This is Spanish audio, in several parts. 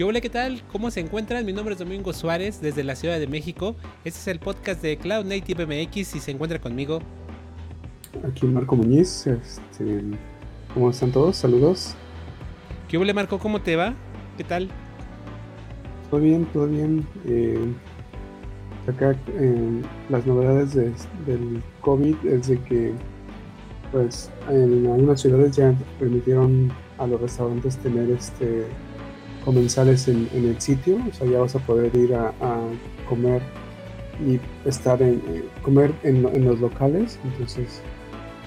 ¿Qué hola, qué tal? ¿Cómo se encuentran? Mi nombre es Domingo Suárez desde la Ciudad de México. Este es el podcast de Cloud Native MX y se encuentra conmigo. Aquí Marco Muñiz. Este, ¿Cómo están todos? Saludos. ¿Qué hola, Marco? ¿Cómo te va? ¿Qué tal? Todo bien, todo bien. Eh, acá eh, las novedades del COVID es de que pues en algunas ciudades ya permitieron a los restaurantes tener este comensales en, el sitio, o sea, ya vas a poder ir a, comer y estar en eh, comer en, los locales, entonces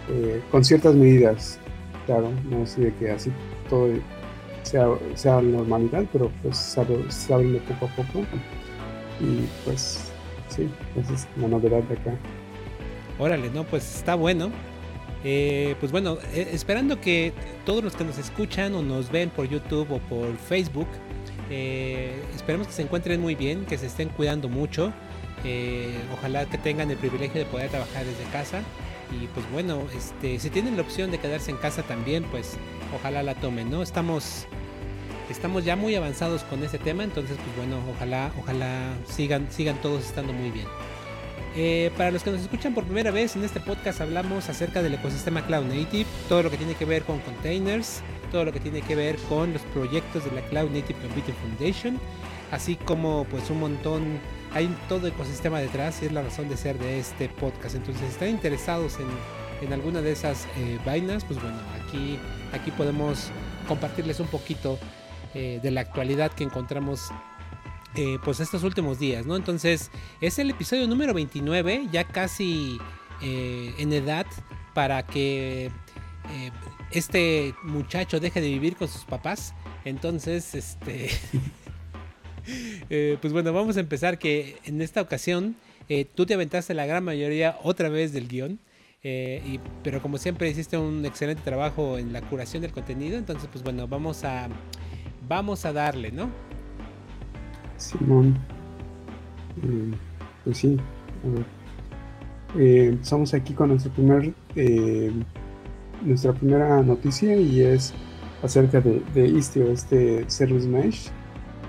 eh, con ciertas medidas, claro, no sé de que así todo sea, sea normalidad, pero pues se abre poco a poco y pues sí, esa es la novedad de acá. Órale, no, pues está bueno. Eh, pues bueno, eh, esperando que todos los que nos escuchan o nos ven por YouTube o por Facebook, eh, esperemos que se encuentren muy bien, que se estén cuidando mucho. ojalá que tengan el privilegio de poder trabajar desde casa. Y pues bueno, este, si tienen la opción de quedarse en casa también, pues ojalá la tomen, ¿no? Estamos, estamos ya muy avanzados con ese tema, entonces pues bueno, ojalá, ojalá sigan, sigan todos estando muy bien. Eh, para los que nos escuchan por primera vez, en este podcast hablamos acerca del ecosistema Cloud Native, todo lo que tiene que ver con containers, todo lo que tiene que ver con los proyectos de la Cloud Native Computing Foundation, así como pues un montón, hay todo ecosistema detrás y es la razón de ser de este podcast. Entonces, si están interesados en, en alguna de esas eh, vainas, pues bueno, aquí, aquí podemos compartirles un poquito eh, de la actualidad que encontramos eh, pues estos últimos días, ¿no? Entonces es el episodio número 29, ya casi eh, en edad para que eh, este muchacho deje de vivir con sus papás. Entonces, este... pues bueno, vamos a empezar que en esta ocasión tú te aventaste la gran mayoría otra vez del guion. pero como siempre hiciste un excelente trabajo en la curación del contenido, entonces pues bueno, vamos a, vamos a darle, ¿no? Simón. Eh, pues sí, eh, estamos aquí con nuestro primer, eh, nuestra primera noticia y es acerca de, Istio, este Service Mesh,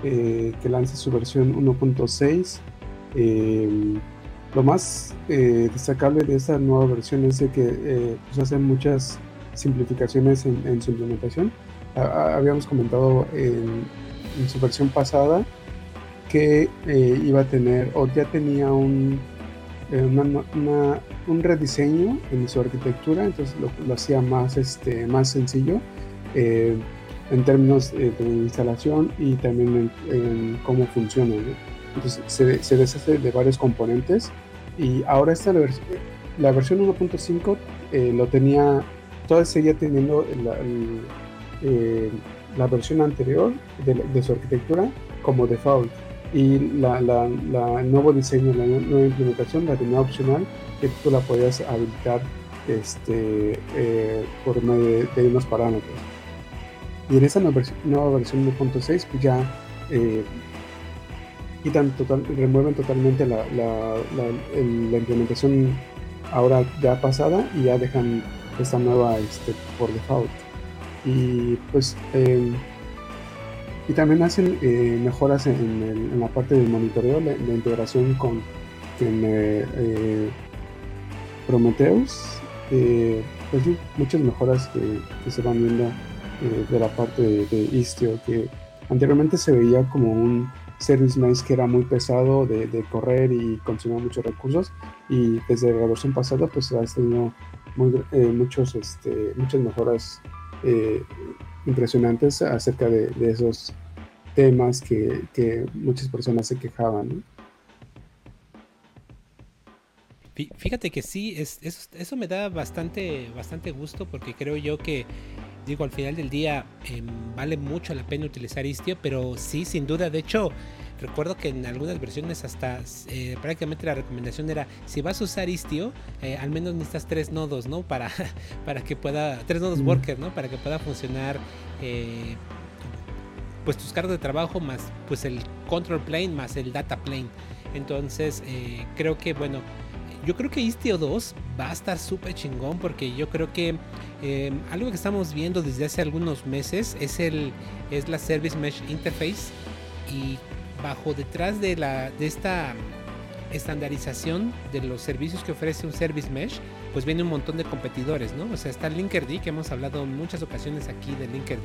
que lanza su versión 1.6. lo más destacable de esta nueva versión es que pues hacen muchas simplificaciones en, su implementación. habíamos comentado en, en su versión pasada que eh, iba a tener o ya tenía un, eh, un rediseño en su arquitectura, entonces lo, hacía más, este, más sencillo eh, en términos de instalación y también en, cómo funciona. Entonces se, se, deshace de varios componentes y ahora esta la, la versión 1.5 lo tenía, todavía seguía teniendo la, la versión anterior de, de su arquitectura como default y la, la, el nuevo diseño, la nueva implementación la tenía opcional que tú la podías habilitar este, eh, por medio de, unos parámetros. Y en esa nueva versión, versión 1.6 pues ya eh, quitan total, remueven totalmente la, la, la, implementación ahora ya pasada y ya dejan esta nueva este, por default. Y pues eh, y también hacen eh, mejoras en, la parte del monitoreo, la, integración con, eh, eh, Prometheus. pues sí, muchas mejoras que, se van viendo de la parte de, Istio, que anteriormente se veía como un service mesh que era muy pesado de, correr y consumía muchos recursos y desde la versión pasada pues ha tenido muchos, este, muchas mejoras impresionantes acerca de, esos temas que, muchas personas se quejaban. Fíjate que sí, es, eso, me da bastante, bastante gusto porque creo yo que, digo, al final del día em, vale mucho la pena utilizar Istio, pero sí, sin duda, de hecho, recuerdo que en algunas versiones hasta eh, prácticamente la recomendación era, si vas a usar Istio, eh, al menos necesitas tres nodos, ¿no? Para, para que pueda, tres nodos worker, ¿no? Para que pueda funcionar. Eh, pues tus cargas de trabajo más pues el control plane más el data plane entonces creo que bueno yo creo que Istio 2 va a estar súper chingón porque yo creo que eh, algo que estamos viendo desde hace algunos meses es, el, es la Service Mesh Interface y bajo detrás de, la, de esta estandarización de los servicios que ofrece un Service Mesh, pues viene un montón de competidores, ¿no? O sea, está Linkerd, que hemos hablado en muchas ocasiones aquí de Linkerd,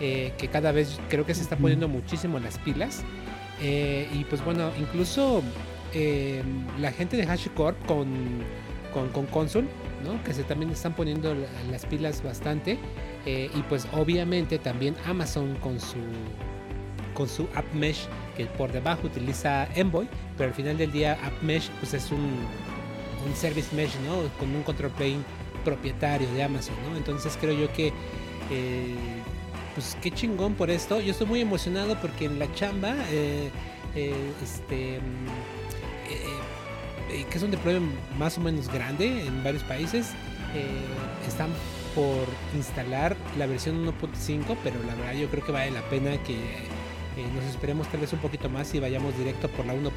eh, que cada vez creo que se está poniendo muchísimo las pilas. Eh, y pues bueno, incluso eh, la gente de HashiCorp con, con, con Consul, ¿no? que se también están poniendo las pilas bastante. y pues obviamente también Amazon con su con su App Mesh que por debajo utiliza Envoy, pero al final del día App Mesh pues es un, un service mesh, ¿no? Con un control plane propietario de Amazon, ¿no? Entonces creo yo que pues qué chingón por esto. Yo estoy muy emocionado porque en la chamba, eh, eh, este, mm, eh, que es un deployment más o menos grande en varios países, están por instalar la versión 1.5, pero la verdad yo creo que vale la pena que nos esperemos tal vez un poquito más y vayamos directo por la 1.6.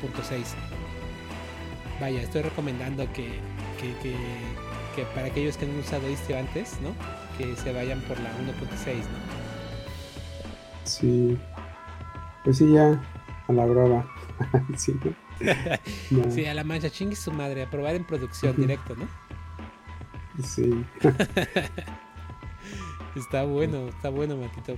Vaya, estoy recomendando que, que, para aquellos que han usado Istio antes, ¿no? Que se vayan por la 1.6, ¿no? Sí. Pues sí, ya a la brava. sí, a la mancha, chingue su madre, a probar en producción directo, ¿no? Sí. está bueno, está bueno, Matito.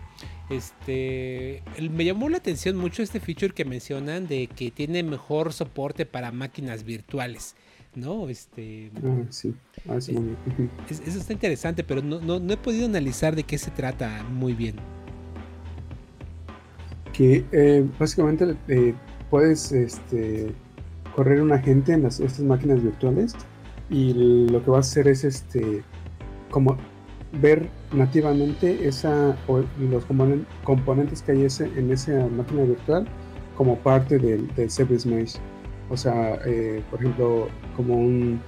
Este, me llamó la atención mucho este feature que mencionan de que tiene mejor soporte para máquinas virtuales, ¿no? Este, ah, sí. Ah, eh, eso está interesante, pero no, no he podido analizar de qué se trata muy bien que eh, básicamente eh, puedes este, correr un agente en estas máquinas virtuales y lo que vas a hacer es este como ver nativamente esa los componentes que hay en esa máquina virtual como parte del, Service Mesh. O sea, eh, por ejemplo, como un,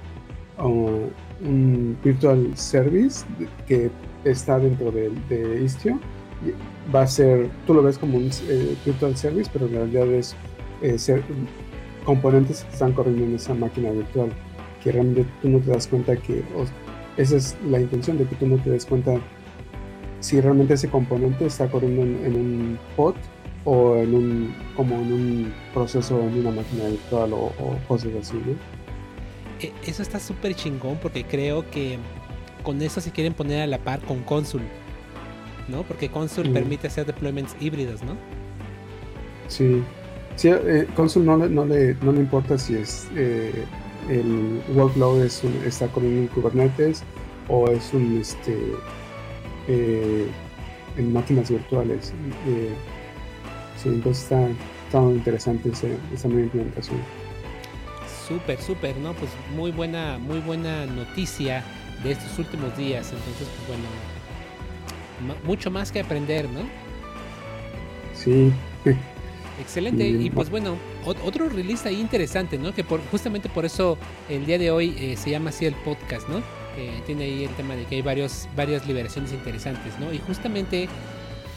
un Virtual Service que está dentro de, de Istio va a ser, tú lo ves como un eh, virtual service, pero en realidad es eh, ser, componentes que están corriendo en esa máquina virtual, que realmente tú no te das cuenta que, esa es la intención de que tú no te des cuenta si realmente ese componente está corriendo en, un pod o en un, como en un proceso en una máquina virtual o, cosas así, e, Eso está súper chingón porque creo que con eso se quieren poner a la par con Consul ¿no? Porque Consul permite hacer deployments híbridos, ¿no? Sí. Sí, eh, Consul no, no, le, no le importa si es eh, el workload es está con un Kubernetes o es un este eh, en máquinas virtuales. sí, entonces está, está muy interesante esa nueva implementación. Súper, súper, ¿no? Pues muy buena, muy buena noticia de estos últimos días. Entonces, pues bueno, mucho más que aprender, ¿no? Sí. Excelente. Y, pues bueno, otro release ahí interesante, ¿no? Que por, justamente por eso el día de hoy eh, se llama así el podcast, ¿no? tiene ahí el tema de que hay varios, varias liberaciones interesantes, ¿no? Y justamente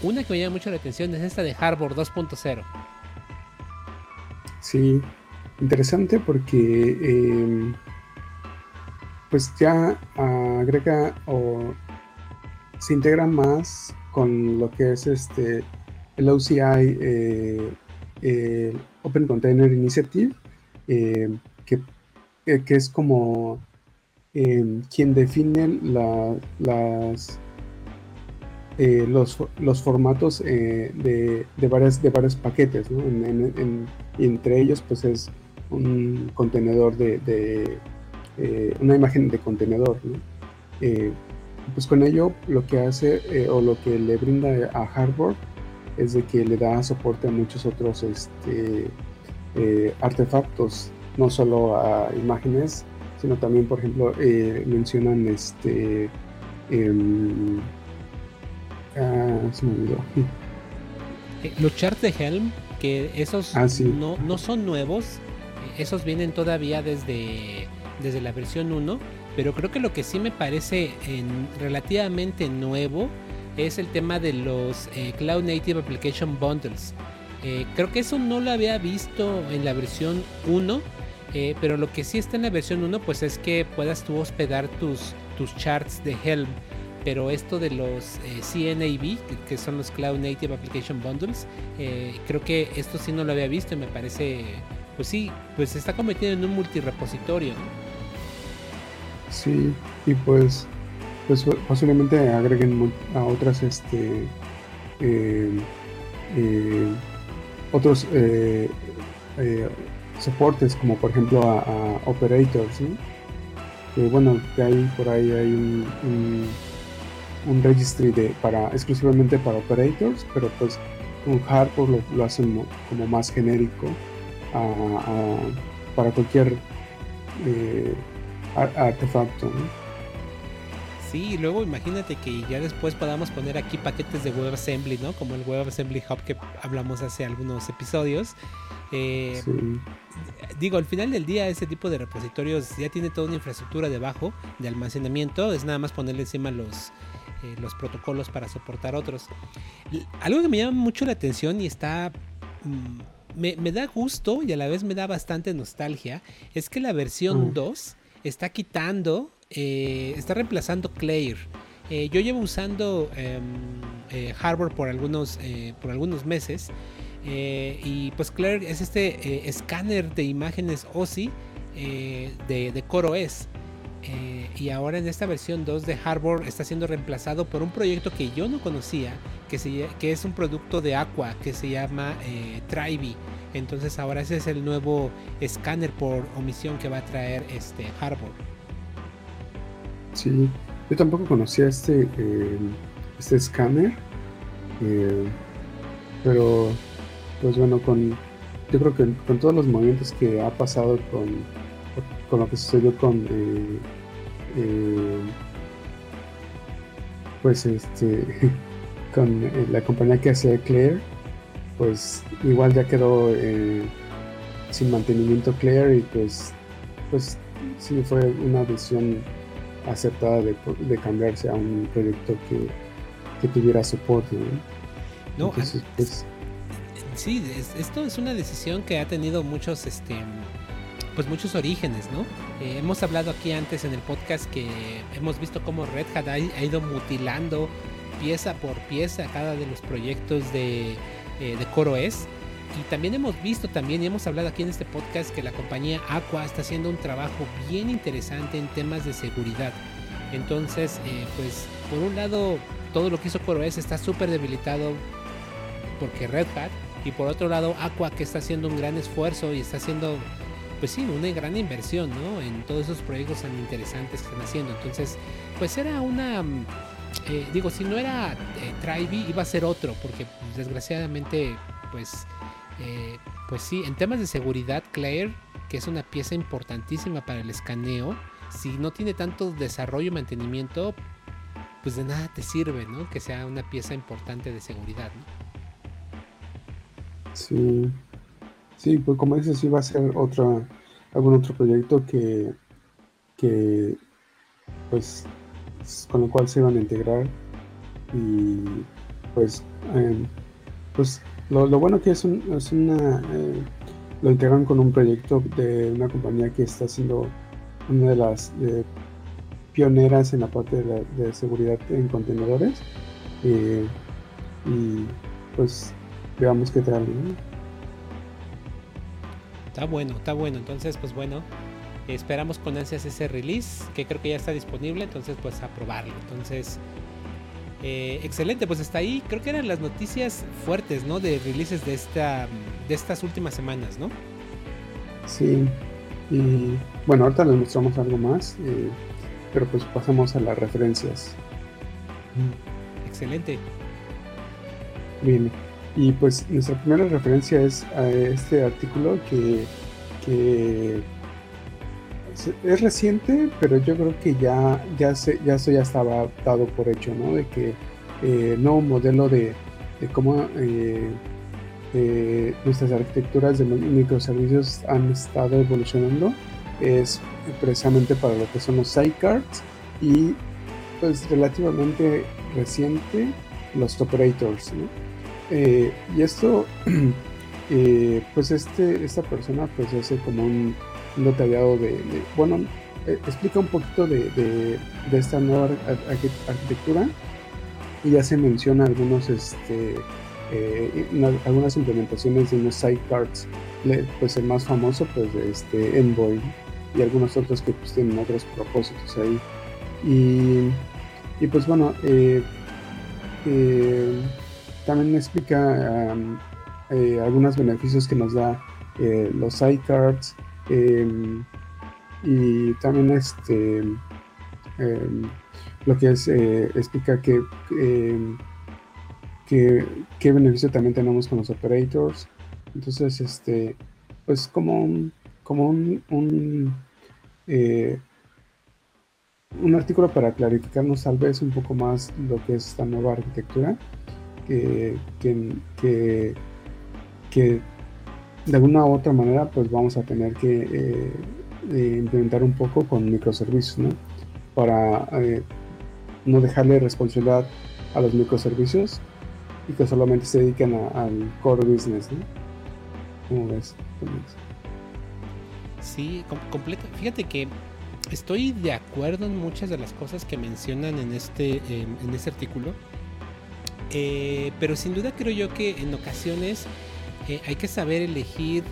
una que me llama mucho la atención es esta de Harbor 2.0. Sí, interesante porque em, pues ya agrega o se integra más con lo que es este el OCI eh, Open Container Initiative, eh, que, eh, que, es como quien define las, los, los, formatos de, de, varias, de varios paquetes, ¿no? entre ellos pues es un contenedor de, una imagen de contenedor. pues con ello lo que hace o lo que le brinda a Harvard es de que le da soporte a muchos otros este, eh, artefactos, no solo a imágenes, sino también, por ejemplo, eh, mencionan este. Em, ah, se me olvidó. Los charts de Helm, que esos ah, no, no son nuevos, esos vienen todavía desde, desde la versión 1 pero creo que lo que sí me parece relativamente nuevo es el tema de los eh, Cloud Native Application Bundles. Eh, creo que eso no lo había visto en la versión 1 Eh, pero lo que sí está en la versión 1 pues es que puedas tú hospedar tus, tus charts de Helm. Pero esto de los CNAB, que son los Cloud Native Application Bundles, creo que esto sí no lo había visto y me parece, pues sí, pues se está convirtiendo en un multirepositorio. Sí, y pues, pues posiblemente agreguen a otras, este, otros soportes como por ejemplo a, operators que bueno que hay por ahí hay un, un, registry de para exclusivamente para operators pero pues un hardware lo, lo hacen como más genérico para cualquier eh, artefacto Sí, y luego imagínate que ya después podamos poner aquí paquetes de WebAssembly, ¿no? Como el WebAssembly Hub que hablamos hace algunos episodios. Eh, digo, al final del día ese tipo de repositorios ya tiene toda una infraestructura debajo de almacenamiento, es nada más ponerle encima los, eh, los protocolos para soportar otros. Algo que me llama mucho la atención y está... Mm, me, da gusto y a la vez me da bastante nostalgia, es que la versión 2 mm. está quitando, eh, está reemplazando Claire. Eh, yo llevo usando em, Harbor por algunos, por algunos meses eh, y pues Claire es este eh, escáner de imágenes OSI eh, de, de CoreOS. y ahora en esta versión 2 de Harbor está siendo reemplazado por un proyecto que yo no conocía, que, es un producto de Aqua que se llama Tribe. Entonces ahora ese es el nuevo escáner por omisión que va a traer este Harbor. Sí, yo tampoco conocía este, este escáner, pero pues bueno, con yo creo que con todos los movimientos que ha pasado con, con lo que sucedió con eh, eh, pues este con eh, la compañía que hacía Claire pues igual ya quedó sin mantenimiento Claire y pues pues sí fue una decisión acertada de, cambiarse a un proyecto que, que tuviera soporte ¿no? Entonces, pues, sí, esto es una decisión que ha tenido muchos, este, pues muchos orígenes, ¿no? Eh, hemos hablado aquí antes en el podcast que hemos visto cómo Red Hat ha, ido mutilando pieza por pieza cada de los proyectos de, eh, de CoreOS. Y también hemos visto también y hemos hablado aquí en este podcast que la compañía Aqua está haciendo un trabajo bien interesante en temas de seguridad. Entonces, eh, pues por un lado, todo lo que hizo CoreOS está súper debilitado porque Red Hat y por otro lado, Aqua que está haciendo un gran esfuerzo y está haciendo, pues sí, una gran inversión, ¿no? En todos esos proyectos tan interesantes que están haciendo. Entonces, pues era una... Eh, digo, si no era eh, iba a ser otro, porque pues, desgraciadamente, pues, eh, pues sí, en temas de seguridad, Claire, que es una pieza importantísima para el escaneo, si no tiene tanto desarrollo y mantenimiento, pues de nada te sirve, ¿no? Que sea una pieza importante de seguridad, ¿no? Sí, sí, pues como dices, sí va a ser otra, algún otro proyecto que, que pues con el cual se van a integrar y pues, em, pues lo, bueno que es, es una, eh, lo integran con un proyecto de una compañía que está siendo una de las eh, pioneras en la parte de, seguridad en contenedores eh, y pues veamos qué tal. Está bueno, está bueno. Entonces, pues bueno, esperamos con ansias ese release, que creo que ya está disponible, entonces pues a probarlo. Entonces, eh, excelente, pues hasta ahí creo que eran las noticias fuertes, ¿no? De releases de, esta, de estas últimas semanas, ¿no? Sí, y bueno, ahorita les mostramos algo más, eh, pero pues pasamos a las referencias. Excelente. Bien, y pues nuestra primera referencia es a este artículo que, es reciente, pero yo creo que ya, ya, se, ya eso ya estaba dado por hecho, ¿no? De que eh, nuevo modelo de, cómo eh, nuestras arquitecturas de microservicios han estado evolucionando es precisamente para lo que son los sidecards y pues relativamente reciente los operators, ¿no? Eh, y esto, eh, pues este, esta persona pues hace como un, un detallado de, bueno, eh, explica un poquito de, de, esta nueva arquitectura y ya se menciona algunos, este, eh, algunas implementaciones de unos sidecards, pues el más famoso, pues este Envoy y algunos otros que pues, tienen otros propósitos ahí. Y, y pues bueno, eh, también explica algunos beneficios que nos da los sidecards em, y también este em, lo que es eh, explica que, em, que qué beneficio también tenemos con los operators. Entonces este pues como un, como un, un, eh, un artículo para clarificarnos tal vez un poco más lo que es esta nueva arquitectura que, que, que de alguna u otra manera pues vamos a tener que eh, implementar un poco con microservicios, ¿no? Para eh, no dejarle responsabilidad a los microservicios y que solamente se dediquen al core business, ¿no? ¿Cómo ves? Sí, completo. Fíjate que estoy de acuerdo en muchas de las cosas que mencionan en este, en este artículo. Eh, pero sin duda creo yo que en ocasiones hay que saber elegir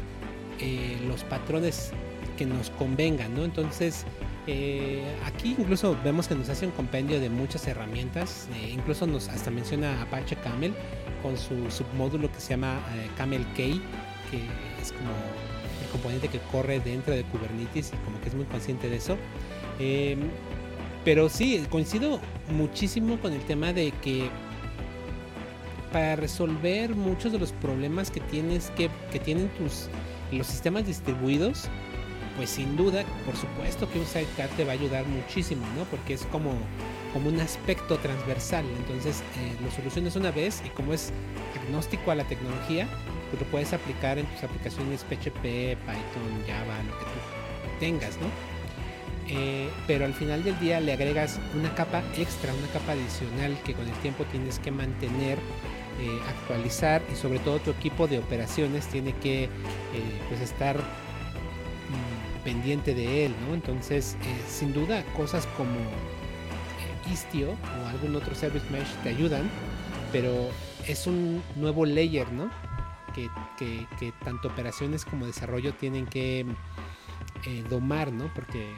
eh, los patrones que nos convengan, ¿no? Entonces, eh, aquí incluso vemos que nos hace un compendio de muchas herramientas, eh, incluso nos hasta menciona Apache Camel con su submódulo que se llama Camel K, que es como el componente que corre dentro de Kubernetes y como que es muy consciente de eso. Pero sí, coincido muchísimo con el tema de que para resolver muchos de los problemas que tienes que, tienen tus los sistemas distribuidos, pues sin duda, por supuesto que un sidecar te va a ayudar muchísimo, ¿no? Porque es como, como un aspecto transversal. Entonces eh, lo solucionas una vez y como es agnóstico a la tecnología, pues lo puedes aplicar en tus aplicaciones PHP, Python, Java, lo que tú tengas, ¿no? Eh, pero al final del día le agregas una capa extra, una capa adicional que con el tiempo tienes que mantener eh, actualizar y sobre todo tu equipo de operaciones tiene que eh, pues estar mm, pendiente de él, ¿no? Entonces, eh, sin duda, cosas como Istio o algún otro service mesh te ayudan, pero es un nuevo layer, ¿no? Que, que tanto operaciones como desarrollo tienen que domar, ¿no? Porque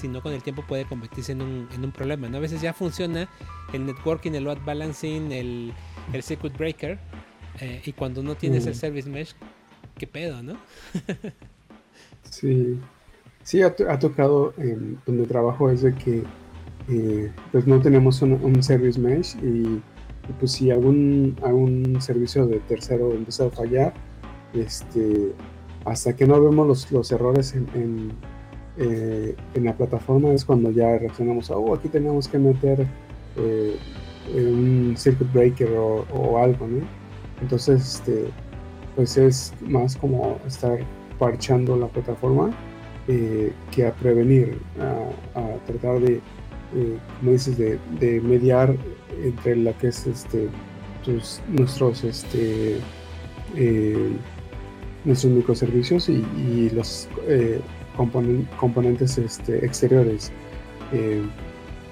si no con el tiempo puede convertirse en un, en un problema. ¿no? A veces ya funciona el networking, el load balancing, el, el circuit breaker, eh, y cuando no tienes el mm. service mesh, ¿qué pedo, no? sí, sí ha, tocado en donde trabajo es de que eh, pues no tenemos un, service mesh y, pues si algún, algún servicio de tercero empieza a fallar, este, hasta que no vemos los, los errores en eh, en la plataforma es cuando ya reaccionamos a, oh, aquí tenemos que meter eh, un circuit breaker o, algo, ¿no? Entonces, este, pues es más como estar parchando la plataforma eh, que a prevenir, a, tratar de, como dices, de, mediar entre la que es este, nuestros, este, nuestros microservicios y, los componentes este, exteriores. Eh,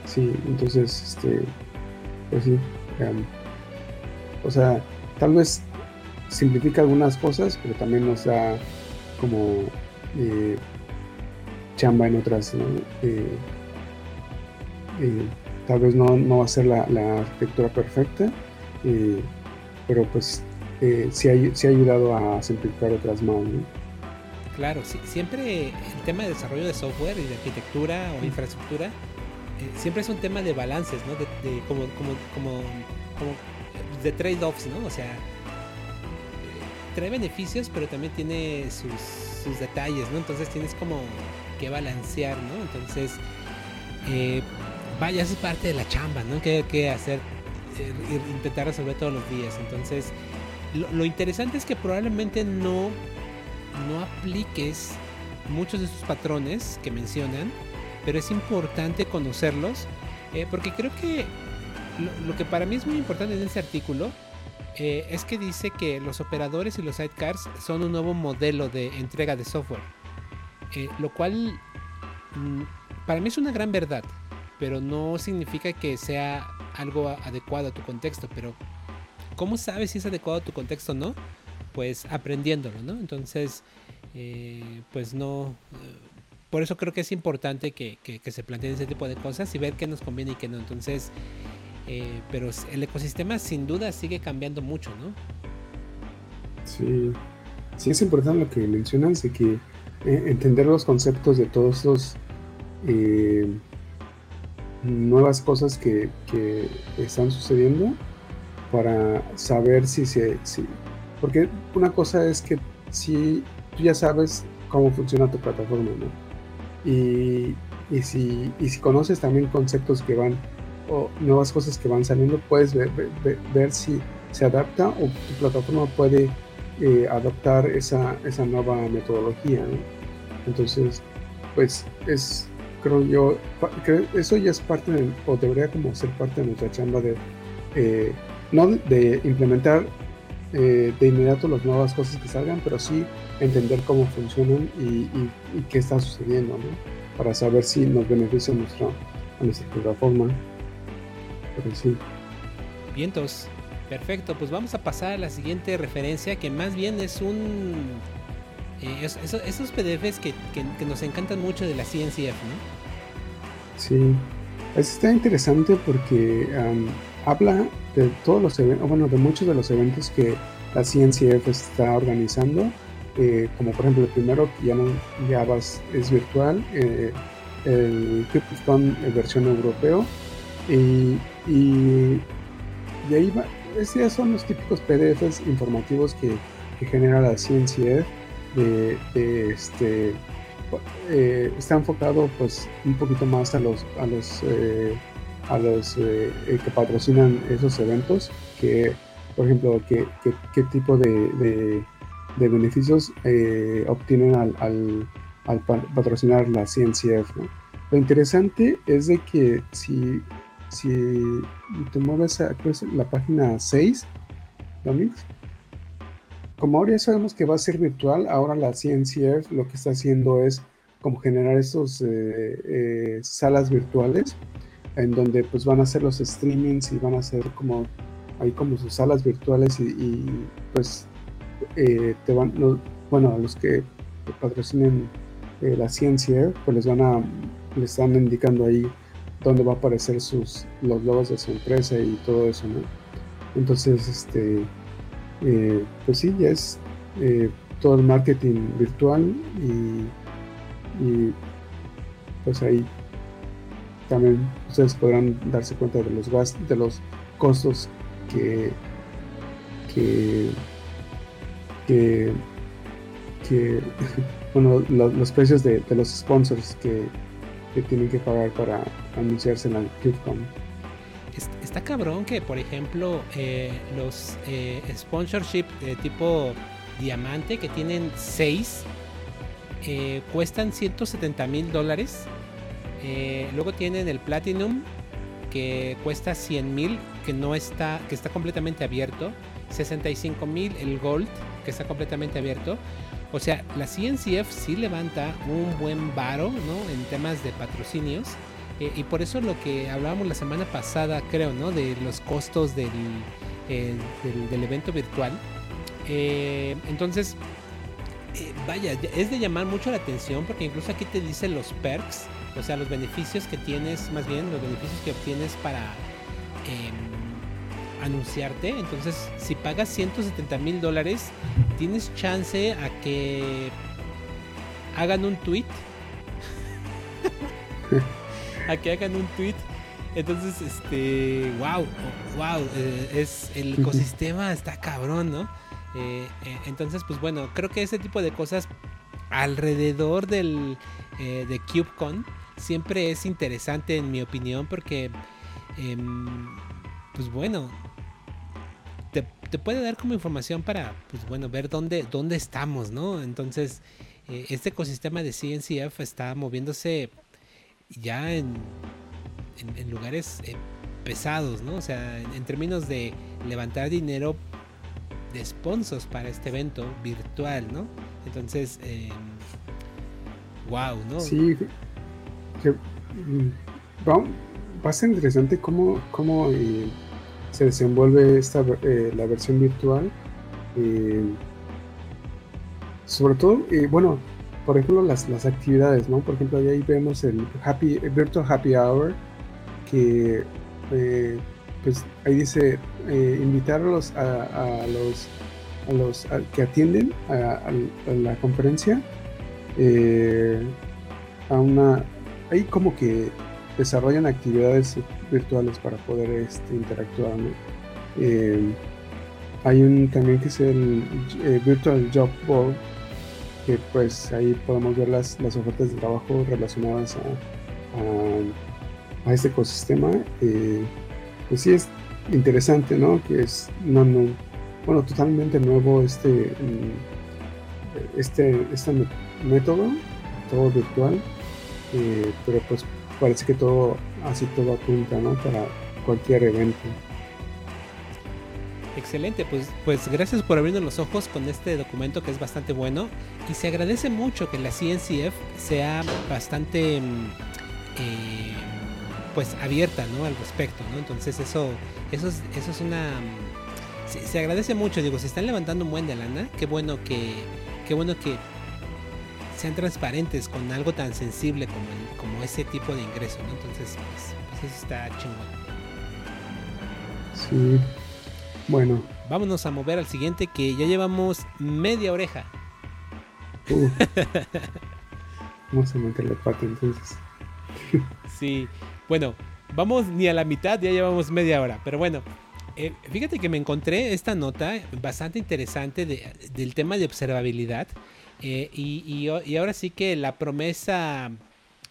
sí, entonces, este, pues sí, o sea, tal vez simplifica algunas cosas, pero también nos da como eh, chamba en otras. Eh, tal vez no, no, va a ser la, arquitectura perfecta, pero pues sí, ha, sí ha ayudado a simplificar otras más. Claro, sí, siempre el tema de desarrollo de software y de arquitectura o infraestructura eh, siempre es un tema de balances, ¿no? De, como, como, como, como de trade-offs, ¿no? O sea, trae beneficios, pero también tiene sus, detalles, ¿no? Entonces tienes como que balancear, ¿no? Entonces, eh, vaya, eso es parte de la chamba, ¿no? Que que hacer, eh, intentar resolver todos los días. Entonces, lo interesante es que probablemente no no apliques muchos de estos patrones que mencionan, pero es importante conocerlos, eh, porque creo que lo, que para mí es muy importante en este artículo eh, es que dice que los operadores y los sidecars son un nuevo modelo de entrega de software. Eh, lo cual mm, para mí es una gran verdad, pero no significa que sea algo adecuado a tu contexto. Pero, ¿cómo sabes si es adecuado a tu contexto o no? Pues aprendiéndolo, ¿no? Entonces, pues no. Por eso creo que es importante que, se planteen ese tipo de cosas y ver qué nos conviene y qué no. Entonces, eh, pero el ecosistema sin duda sigue cambiando mucho, ¿no? Sí, sí es importante lo que mencionas de que eh, entender los conceptos de todos estos eh, nuevas cosas que, están sucediendo para saber si se... Si, porque una cosa es que si tú ya sabes cómo funciona tu plataforma, ¿no? Y, y, si, y si conoces también conceptos que van, o nuevas cosas que van saliendo, puedes ver, ver, si se adapta o tu plataforma puede eh, adoptar esa, esa nueva metodología. Entonces, pues es, creo yo, eso ya es parte de, o debería como ser parte de nuestra chamba de, eh, no de implementar eh, de inmediato las nuevas cosas que salgan, pero sí entender cómo funcionan y, qué está sucediendo, ¿no? Para saber si nos beneficia nuestra, a nuestra plataforma. Pero sí. Vientos. Perfecto, pues vamos a pasar a la siguiente referencia que más bien es un eh, esos PDFs que, nos encantan mucho de la CNCF, ¿no? Sí, está interesante porque habla de todos los eventos, bueno, de muchos de los eventos que la CNCF está organizando, eh, como por ejemplo el primero que ya, no, ya es virtual, eh, el CryptoCon versión europeo, y, y, ahí va, estos son los típicos PDFs informativos que, que genera la CNCF de, este eh, está enfocado pues un poquito más a los a los eh, a los eh, que patrocinan esos eventos que por ejemplo qué, tipo de, beneficios obtienen al, patrocinar la CNCF lo interesante es de que si te mueves a la página 6 Domix como ahora ya sabemos que va a ser virtual, ahora la CNCF lo que está haciendo es como generar estos eh, eh, salas virtuales en donde pues van a hacer los streamings y van a hacer como ahí como sus salas virtuales y, pues eh, te van bueno a los que patrocinen la ciencia pues les van a les están indicando ahí dónde va a aparecer sus los logos de su empresa y todo eso no entonces este eh, pues sí, ya es eh, todo el marketing virtual y, pues ahí también ustedes podrán darse cuenta de los gastos, de los costos que, que, que, bueno, los, precios de, los sponsors que, que, tienen que pagar para anunciarse en la ClickCon está cabrón que, por ejemplo, eh, los eh, sponsorship de tipo diamante, que tienen 6, eh, cuestan 170 mil dólares. Luego tienen el platinum, que cuesta 100 mil, que no está, que está completamente abierto. 65 mil el gold, que está completamente abierto. O sea, la CNCF sí levanta un buen varo, ¿no? En temas de patrocinios. Eh, y por eso lo que hablábamos la semana pasada, creo, ¿no? De los costos del, eh, del, evento virtual. Eh, entonces, vaya, es de llamar mucho la atención porque incluso aquí te dice los perks, o sea, los beneficios que tienes, más bien los beneficios que obtienes para em, anunciarte. Entonces, si pagas 170 mil dólares, tienes chance a que hagan un tweet a que hagan un tweet. Entonces, este, wow, wow, eh, es el ecosistema está cabrón, ¿no? Eh, eh, entonces, pues bueno, creo que ese tipo de cosas alrededor del de CubeCon siempre es interesante en mi opinión porque, em, pues bueno, te, te, puede dar como información para, pues bueno, ver dónde, dónde estamos, ¿no? Entonces, este ecosistema de CNCF está moviéndose ya en, en, lugares eh, pesados, ¿no? O sea, en, términos de levantar dinero de sponsors para este evento virtual, ¿no? Entonces, em, wow, ¿no? Sí, mm, va, a ser interesante cómo, cómo eh, se desenvuelve esta, eh, la versión virtual. Eh, sobre todo, bueno, por ejemplo, las, las actividades, ¿no? Por ejemplo, ahí vemos el happy, Virtual Happy Hour, que pues ahí dice invitar a los, a, los, a los que atienden a, la conferencia a una ahí como que desarrollan actividades virtuales para poder este, interactuar. Eh, hay un también que es el eh, Virtual Job Board, que pues ahí podemos ver las, las ofertas de trabajo relacionadas a, a, este ecosistema. Eh, pues sí es interesante, ¿no? Que es no, no, bueno, totalmente nuevo este, mm, este, este método, todo virtual eh, pero pues parece que todo, así todo apunta, ¿no? Para cualquier evento. Excelente, pues, pues gracias por abrirnos los ojos con este documento que es bastante bueno y se agradece mucho que la CNCF sea bastante mm, eh, pues abierta ¿no? al respecto, ¿no? Entonces eso, eso, es, eso es una... Mm, se, agradece mucho, digo, se están levantando un buen de lana, qué bueno que, qué bueno que sean transparentes con algo tan sensible como, como ese tipo de ingreso, ¿no? Entonces, pues, pues, eso está chingón. Sí. Bueno. Vámonos a mover al siguiente que ya llevamos media oreja. Uh. Vamos a meterle pata entonces. sí. Bueno, vamos ni a la mitad, ya llevamos media hora. Pero bueno, eh, fíjate que me encontré esta nota bastante interesante del tema de observabilidad eh, y, ahora sí que la promesa,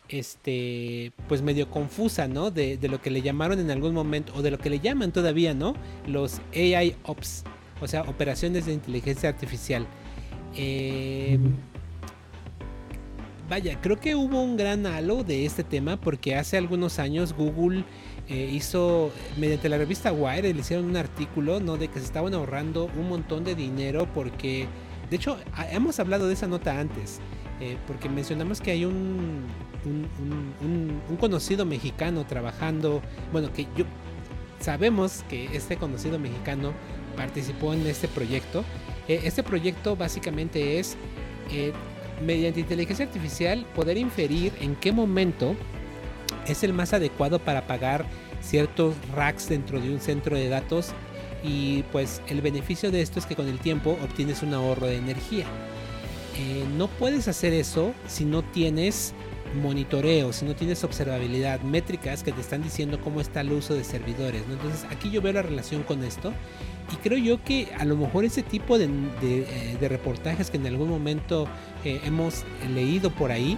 este, pues medio confusa, ¿no? De, lo que le llamaron en algún momento, o de lo que le llaman todavía, ¿no? Los AI Ops, o sea, operaciones de inteligencia artificial. Em, vaya, creo que hubo un gran halo de este tema porque hace algunos años Google eh, hizo, mediante la revista Wire, le hicieron un artículo, ¿no? De que se estaban ahorrando un montón de dinero porque de hecho, hemos hablado de esa nota antes, eh, porque mencionamos que hay un, conocido mexicano trabajando, bueno, que yo sabemos que este conocido mexicano participó en este proyecto. Eh, este proyecto básicamente es, eh, mediante inteligencia artificial, poder inferir en qué momento es el más adecuado para pagar ciertos racks dentro de un centro de datos y pues el beneficio de esto es que con el tiempo obtienes un ahorro de energía. Eh, no puedes hacer eso si no tienes monitoreo, si no tienes observabilidad, métricas que te están diciendo cómo está el uso de servidores. Entonces aquí yo veo la relación con esto y creo yo que a lo mejor ese tipo de, eh, reportajes que en algún momento eh, hemos leído por ahí,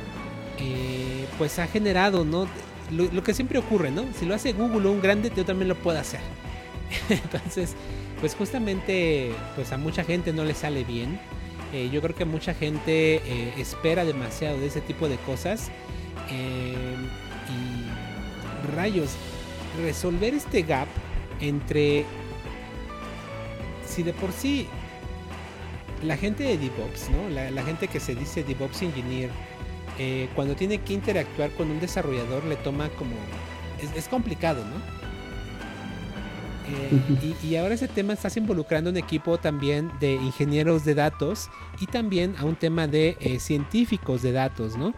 pues ha generado ¿no? Lo, que siempre ocurre, ¿no? Si lo hace Google un grande, yo también lo puedo hacer. Entonces, pues justamente, pues a mucha gente no le sale bien. Eh, yo creo que mucha gente eh, espera demasiado de ese tipo de cosas. Eh, y rayos, resolver este gap entre si de por sí la gente de DevOps, ¿no? La, gente que se dice DevOps Engineer, cuando tiene que interactuar con un desarrollador le toma como... es complicado, ¿no? Eh, y, ahora ese tema estás involucrando un equipo también de ingenieros de datos y también a un tema de eh, científicos de datos, ¿no?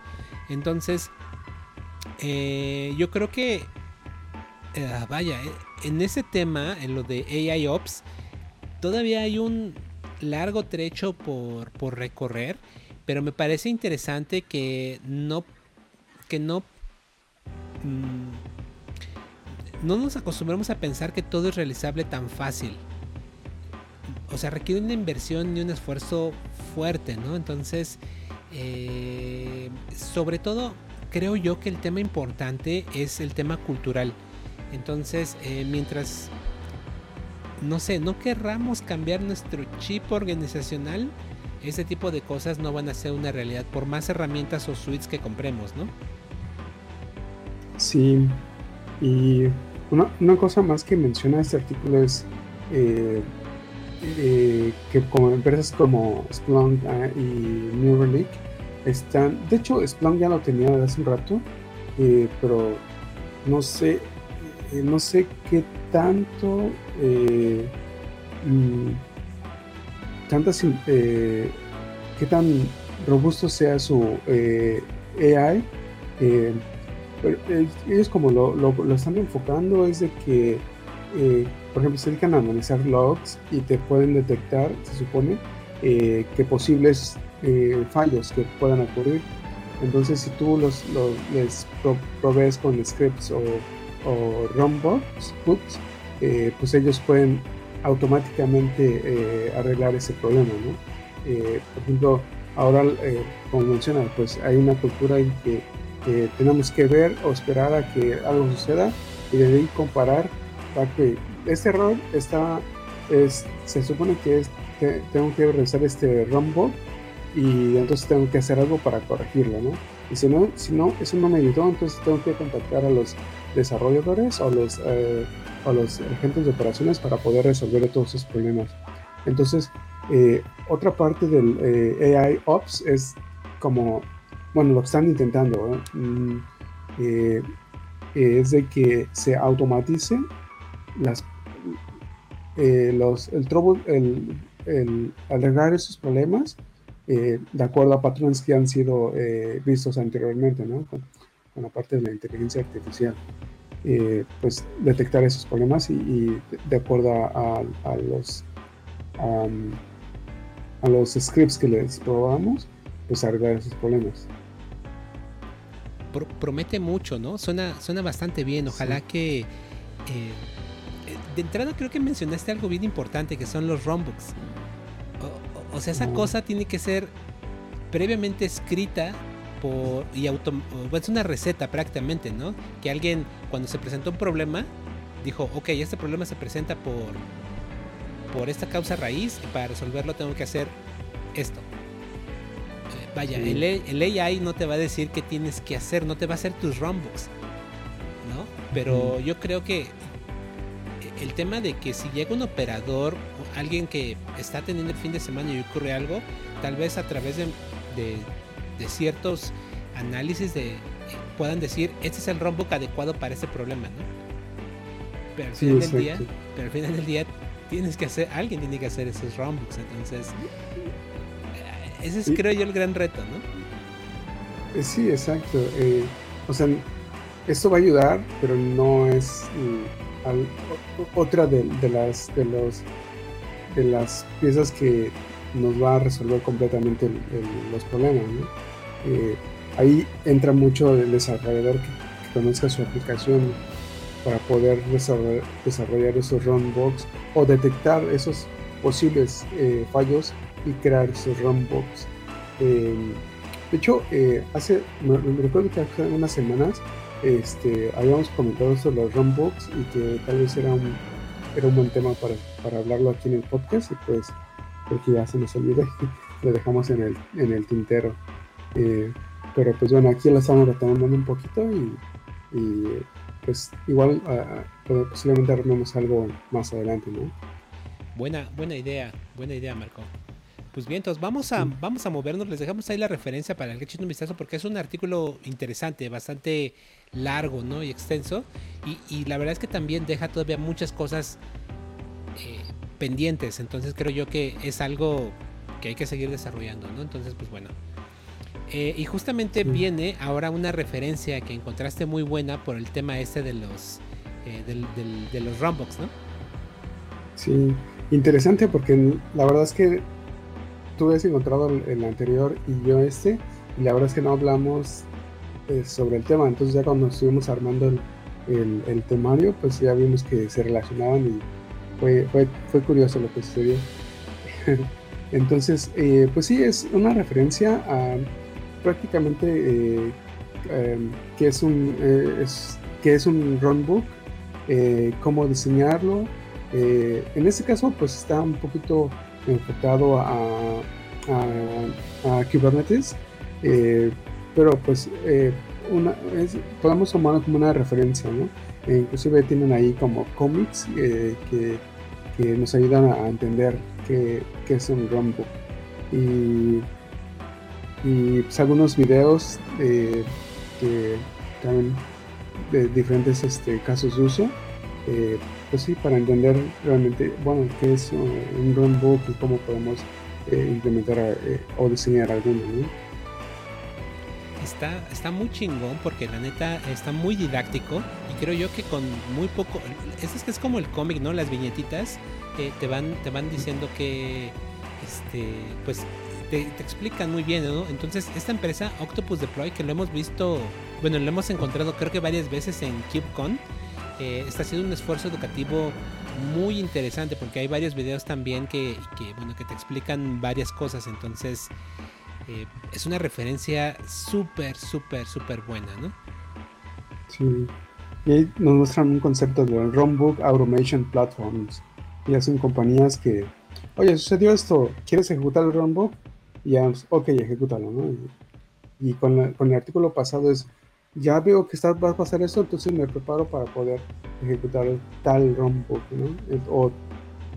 Entonces, eh, yo creo que, vaya, en ese tema, en lo de AI Ops, todavía hay un largo trecho por, por recorrer, pero me parece interesante que no, que no mm, no nos acostumbramos a pensar que todo es realizable tan fácil. O sea, requiere una inversión y un esfuerzo fuerte, ¿no? Entonces, eh, sobre todo, creo yo que el tema importante es el tema cultural. Entonces, eh, mientras, no sé, no querramos cambiar nuestro chip organizacional, ese tipo de cosas no van a ser una realidad por más herramientas o suites que compremos, ¿no? Sí, y una, cosa más que menciona este artículo es eh, eh, que como empresas como Splunk ah, y Neuralink están, de hecho Splunk ya lo tenía desde hace un rato, eh, pero no sé, eh, no sé qué tanto, eh, mm, tantas, qué tan robusto sea su AI. Pero ellos como lo, lo, están enfocando es de que, por ejemplo, se dedican a analizar logs y te pueden detectar, se supone, que posibles fallos que puedan ocurrir entonces, si tú los, les provees con scripts o, o ROMBooks, eh, pues ellos pueden automáticamente eh, arreglar ese problema, ¿no? Eh, por ejemplo, ahora, como menciona, pues hay una cultura en que tenemos que ver o esperar a que algo suceda y de ahí comparar para que este error está, es, se supone que es, tengo que realizar este ROMBOK y entonces tengo que hacer algo para corregirlo, ¿no? Y si no, si no, eso no me ayudó, entonces tengo que contactar a los desarrolladores o los, eh, los agentes de operaciones para poder resolver todos esos problemas. Entonces, eh, otra parte del eh, AI Ops es como, bueno, lo que están intentando, mm, es de que se automatice las, los, el, trouble, el, el arreglar esos problemas eh, de acuerdo a patrones que han sido eh, vistos anteriormente, con, la parte de la inteligencia artificial. Eh, pues detectar esos problemas y, de acuerdo a, los a los scripts que les probamos, pues arreglar esos problemas. Promete mucho, ¿no? Suena, suena bastante bien. Ojalá que de entrada creo que mencionaste algo bien importante que son los rombooks. O sea, esa cosa tiene que ser previamente escrita por y auto, es una receta prácticamente, ¿no? Que alguien cuando se presentó un problema dijo, ok, este problema se presenta por por esta causa raíz y para resolverlo tengo que hacer esto. Vaya, el, el, AI no te va a decir qué tienes que hacer, no te va a hacer tus runbooks, ¿no? Pero yo creo que el tema de que si llega un operador, alguien que está teniendo el fin de semana y ocurre algo, tal vez a través de, ciertos análisis de, puedan decir, este es el rombook adecuado para ese problema, ¿no? Pero al final del día, pero al final del día tienes que hacer, alguien tiene que hacer esos rombooks, entonces ese es creo yo el gran reto, ¿no? Eh, sí, exacto. Eh, o sea, esto va a ayudar, pero no es otra de, las de los de las piezas que nos va a resolver completamente los problemas. Eh, ahí entra mucho el desarrollador que, conozca su aplicación para poder desarrollar, esos runbooks o detectar esos posibles eh, fallos y crear esos runbooks. Eh, de hecho, hace, me, recuerdo que hace unas semanas este, habíamos comentado sobre los runbooks y que tal vez era un, era un buen tema para, para hablarlo aquí en el podcast y pues porque ya se nos olvida lo dejamos en el, en el tintero. Eh, pero pues bueno, aquí lo estamos retomando un poquito y, pues igual uh, posiblemente armemos algo más adelante, ¿no? Buena, buena idea, buena idea Marco. Pues bien, entonces vamos a, vamos a movernos, les dejamos ahí la referencia para que echen un vistazo porque es un artículo interesante, bastante largo ¿no? y extenso y, la verdad es que también deja todavía muchas cosas eh, pendientes, entonces creo yo que es algo que hay que seguir desarrollando, ¿no? Entonces, pues bueno. Eh, y justamente viene ahora una referencia que encontraste muy buena por el tema este de los eh, de los Rumbox, ¿no? Sí, interesante porque la verdad es que tú habías encontrado el, anterior y yo este, y la verdad es que no hablamos eh, sobre el tema, entonces ya cuando estuvimos armando el, temario, pues ya vimos que se relacionaban y fue, fue, curioso lo que sucedió. entonces, eh, pues sí, es una referencia a prácticamente eh, em, es un, es, que es un runbook, cómo diseñarlo. en este caso, pues está un poquito enfocado a, a, Kubernetes, eh, pero pues eh, una, podemos tomarlo como una referencia, ¿no? E inclusive tienen ahí como cómics eh, que, que, nos ayudan a entender qué, qué es un runbook. Y y pues, algunos videos que también de diferentes este, casos de uso. Eh, pues sí, para entender realmente, bueno, qué es un runbook y cómo podemos eh, implementar eh, o diseñar alguno, Está, está muy chingón porque la neta está muy didáctico y creo yo que con muy poco, es, que es como el cómic, ¿no? Las viñetitas te van, te van diciendo que, este, pues te, explican muy bien, ¿no? Entonces, esta empresa, Octopus Deploy, que lo hemos visto, bueno, lo hemos encontrado creo que varias veces en KubeCon, está haciendo un esfuerzo educativo muy interesante porque hay varios videos también que, bueno, que te explican varias cosas. Entonces, eh, es una referencia súper, súper, súper buena, ¿no? Sí. Y ahí nos muestran un concepto de Runbook Automation Platforms. Y hacen compañías que, oye, sucedió esto, ¿quieres ejecutar el Runbook? y ya, ok, ejecútalo, ¿no? Y, con, el artículo pasado es, ya veo que está, va a pasar eso, entonces me preparo para poder ejecutar tal rombook, ¿no? O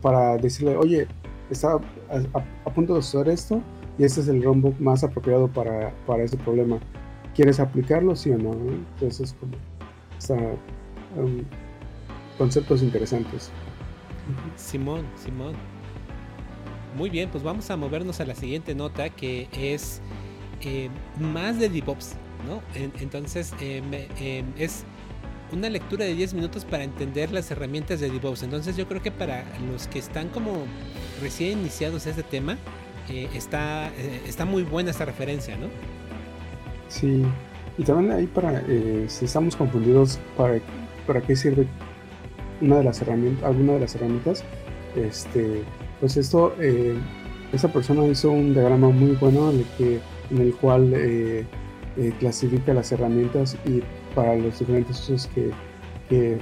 para decirle, oye, está a, punto de usar esto y este es el rombook más apropiado para, para ese problema. ¿Quieres aplicarlo, sí o no? Entonces, es como, um, conceptos interesantes. Simón, Simón. Muy bien, pues vamos a movernos a la siguiente nota que es eh, más de DevOps, ¿no? entonces eh, eh, es una lectura de 10 minutos para entender las herramientas de DevOps. Entonces yo creo que para los que están como recién iniciados a este tema, está, está muy buena esta referencia, ¿no? Sí, y también ahí para, si estamos confundidos, para, para qué sirve una de las herramientas, alguna de las herramientas, este, pues esto, eh, esa persona hizo un diagrama muy bueno en el, que, en el cual eh, eh, clasifica las herramientas y para los diferentes usos que, que,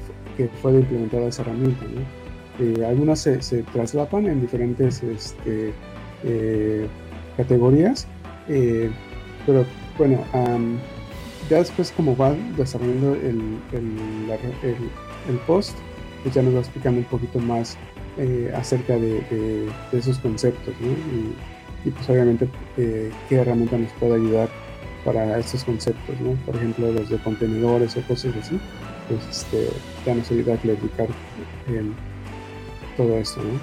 puede implementar esa herramienta. algunas se, traslapan en diferentes este, categorías, pero bueno, ya después como va desarrollando el, el, post, pues ya nos va explicando un poquito más eh, acerca de, esos conceptos y, pues obviamente eh, qué herramienta nos puede ayudar para estos conceptos, ¿no? por ejemplo los de contenedores o cosas así, pues este, ya nos ayuda a clarificar todo esto. ¿no?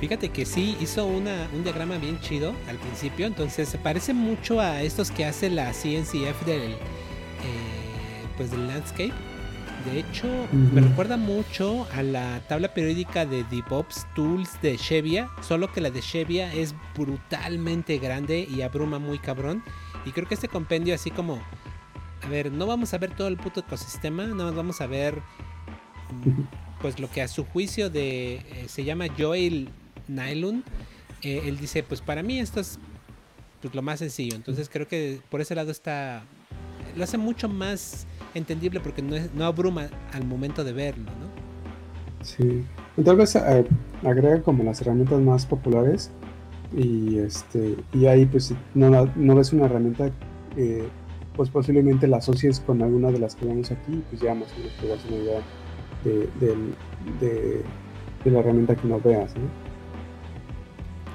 Fíjate que sí hizo una, un diagrama bien chido al principio, entonces se parece mucho a estos que hace la CNCF del, eh, pues del landscape de hecho, me recuerda mucho a la tabla periódica de DevOps Tools de Shevia, solo que la de Shevia es brutalmente grande y abruma muy cabrón. Y creo que este compendio así como, a ver, no vamos a ver todo el puto ecosistema, nada más vamos a ver pues lo que a su juicio de eh, se llama Joel Nylon. Eh, él dice, pues para mí esto es pues, lo más sencillo. Entonces creo que por ese lado está, lo hace mucho más entendible porque no, no abruma al momento de verlo, ¿no? Sí, tal vez eh, agrega como las herramientas más populares y este y ahí pues no, no ves una herramienta eh, pues posiblemente la asocies con alguna de las que vemos aquí pues ya más o menos te das una idea de, de, la herramienta que no veas, ¿no?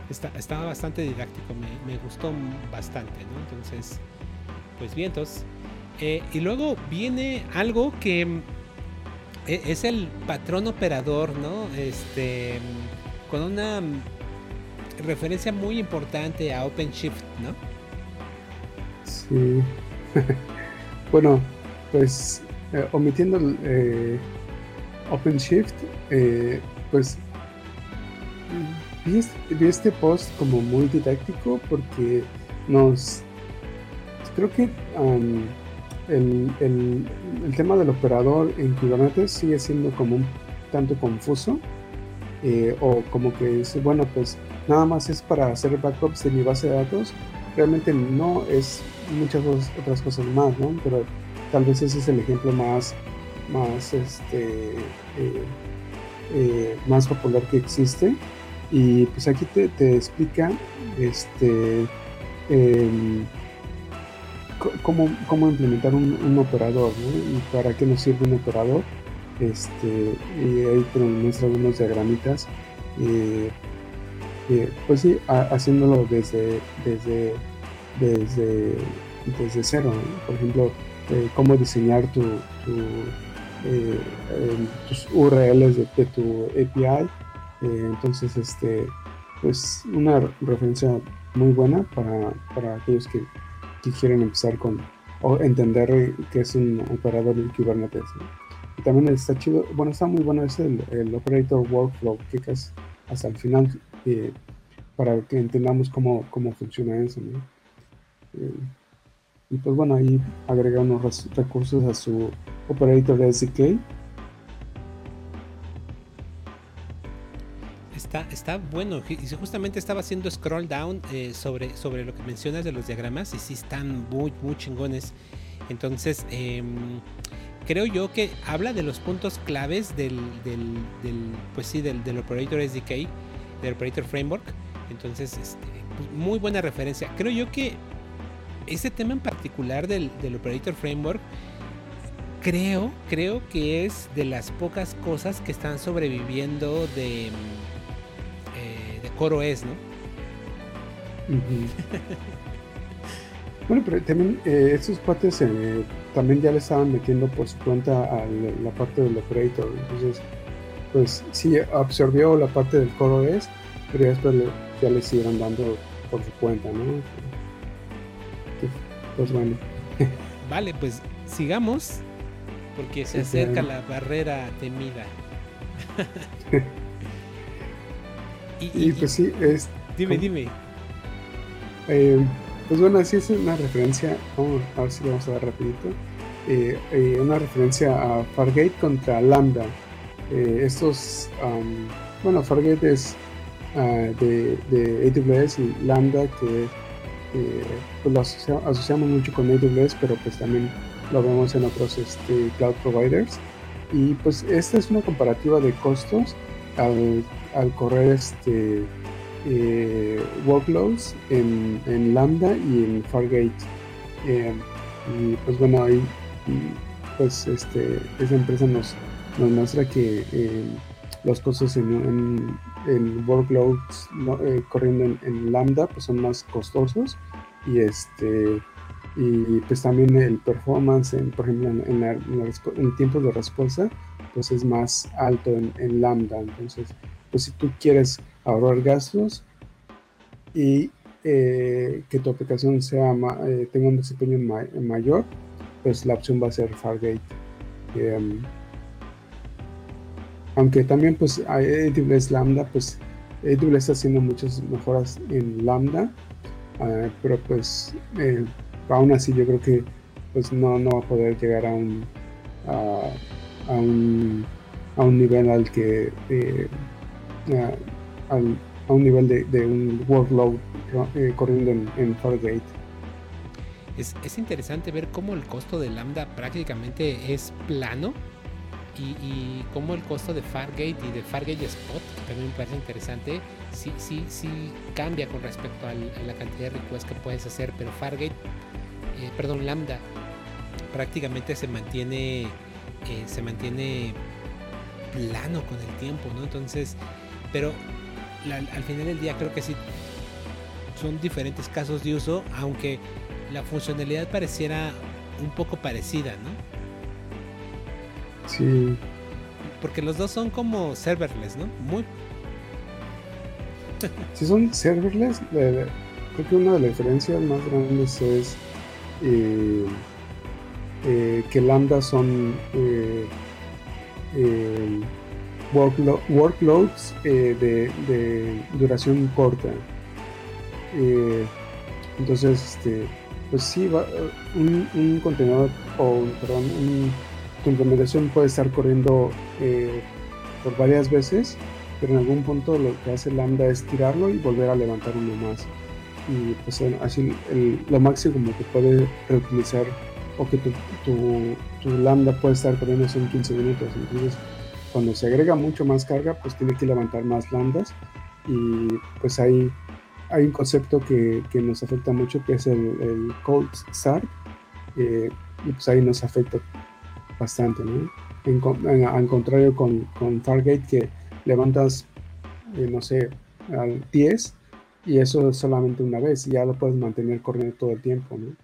Está, estaba bastante didáctico, me, me gustó bastante, ¿no? Entonces, pues bien, entonces eh, y luego viene algo que mm, e, es el patrón operador, ¿no? Este, con una mm, referencia muy importante a OpenShift, ¿no? Sí. bueno, pues eh, omitiendo eh, OpenShift, pues vi este, vi este post como muy didáctico porque nos creo que el, el, tema del operador en Kubernetes sigue siendo como un tanto confuso eh, o como que dice, bueno, pues nada más es para hacer backups de mi base de datos. Realmente no es muchas otras cosas más, ¿no? Pero tal vez ese es el ejemplo más, más, este, eh, eh, más popular que existe. Y pues aquí te, te explica este, cómo, implementar un, operador y para qué nos sirve un operador. Este, y ahí muestra algunos diagramitas. Eh, pues sí, haciéndolo desde, desde, desde, desde cero. Por ejemplo, eh, cómo diseñar tu, eh, tus URLs de, tu API. entonces, este, pues una referencia muy buena para, para aquellos que, quieren empezar con o entender que es un operador de Kubernetes. Y también está chido, bueno, está muy bueno es el, el operator workflow, que es hasta el final eh, para que entendamos cómo, cómo funciona eso. Eh, y pues bueno, ahí agrega unos recursos a su operator de SDK. Está, está bueno, y justamente estaba haciendo scroll down eh, sobre, sobre lo que mencionas de los diagramas y sí están muy, muy chingones. Entonces, em, creo yo que habla de los puntos claves del, del, pues sí, del, del, Operator SDK, del Operator Framework. Entonces, este, pues muy buena referencia. Creo yo que ese tema en particular del, del Operator Framework, creo, creo que es de las pocas cosas que están sobreviviendo de, de CoreOS, ¿no? Bueno, pero también eh, estos cuates eh, también ya le estaban metiendo por su cuenta a la parte del operator. Entonces, pues sí, absorbió la parte del core OS, pero ya después ya le siguieron dando por su cuenta, ¿no? Pues bueno. Vale, pues sigamos, porque se acerca la barrera temida. y, pues sí, es. Dime, dime. Eh, pues bueno, así es una referencia, vamos a ver si lo vamos a dar rapidito, eh, eh, una referencia a Fargate contra Lambda. Estos, bueno, Fargate es ah, de, AWS y Lambda que pues lo asociamos mucho con AWS, pero pues también lo vemos en otros este, cloud providers. Y pues esta es una comparativa de costos al, al correr este eh, workloads en, en, Lambda y en Fargate. Eh, y pues bueno, ahí pues este, esa empresa nos, nos muestra que eh, los costos en, en, workloads corriendo en, Lambda pues son más costosos y este y pues también el performance en, por ejemplo en, en, tiempos de respuesta pues es más alto en, Lambda entonces pues si tú quieres ahorrar gastos y eh, que tu aplicación sea eh, tenga un desempeño mayor, pues la opción va a ser Fargate. Em, aunque también pues AWS Lambda, pues AWS está haciendo muchas mejoras en Lambda, ah, pero pues eh, aún así yo creo que pues no, no va a poder llegar a un, a, un, a un nivel al que al, a un nivel de, un workload eh, corriendo en, Fargate. Es, interesante ver cómo el costo de Lambda prácticamente es plano y, y cómo el costo de Fargate y de Fargate Spot, que también me parece interesante, sí, sí, sí cambia con respecto a la cantidad de requests que puedes hacer, pero Fargate, eh, perdón, Lambda prácticamente se mantiene, eh, se mantiene plano con el tiempo, ¿no? Entonces, pero al final del día creo que sí son diferentes casos de uso, aunque la funcionalidad pareciera un poco parecida, ¿no? Sí. Porque los dos son como serverless, ¿no? Muy. si son serverless, creo que una de las diferencias más grandes es eh, eh, que Lambda son eh, workloads eh, de, duración corta. Eh, entonces, este, pues sí, va, un, contenedor o perdón, tu implementación puede estar corriendo eh, por varias veces, pero en algún punto lo que hace Lambda es tirarlo y volver a levantar uno más. Y pues así lo máximo que puede reutilizar o que tu, tu, Lambda puede estar corriendo son 15 minutos. Entonces, cuando se agrega mucho más carga, pues tiene que levantar más lambdas y pues hay, hay un concepto que, que nos afecta mucho que es el, cold start eh, y pues ahí nos afecta bastante, ¿no? En, al contrario con, con Fargate que levantas, eh, no sé, al 10 y eso solamente una vez y ya lo puedes mantener corriendo todo el tiempo, ¿no?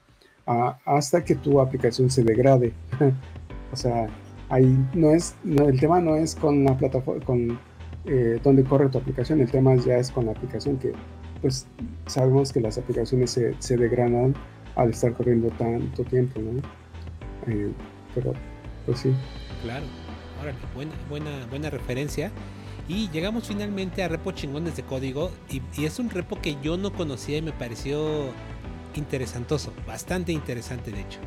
Ah, hasta que tu aplicación se degrade. o sea, ahí no es, no, el tema no es con la plataforma, con eh, donde corre tu aplicación, el tema ya es con la aplicación que pues sabemos que las aplicaciones se, se degradan al estar corriendo tanto tiempo, ¿no? Eh, pero, pues sí. Claro, órale, buena, buena, buena referencia. Y llegamos finalmente a repo chingones de código y, y, es un repo que yo no conocía y me pareció interesantoso, bastante interesante de hecho.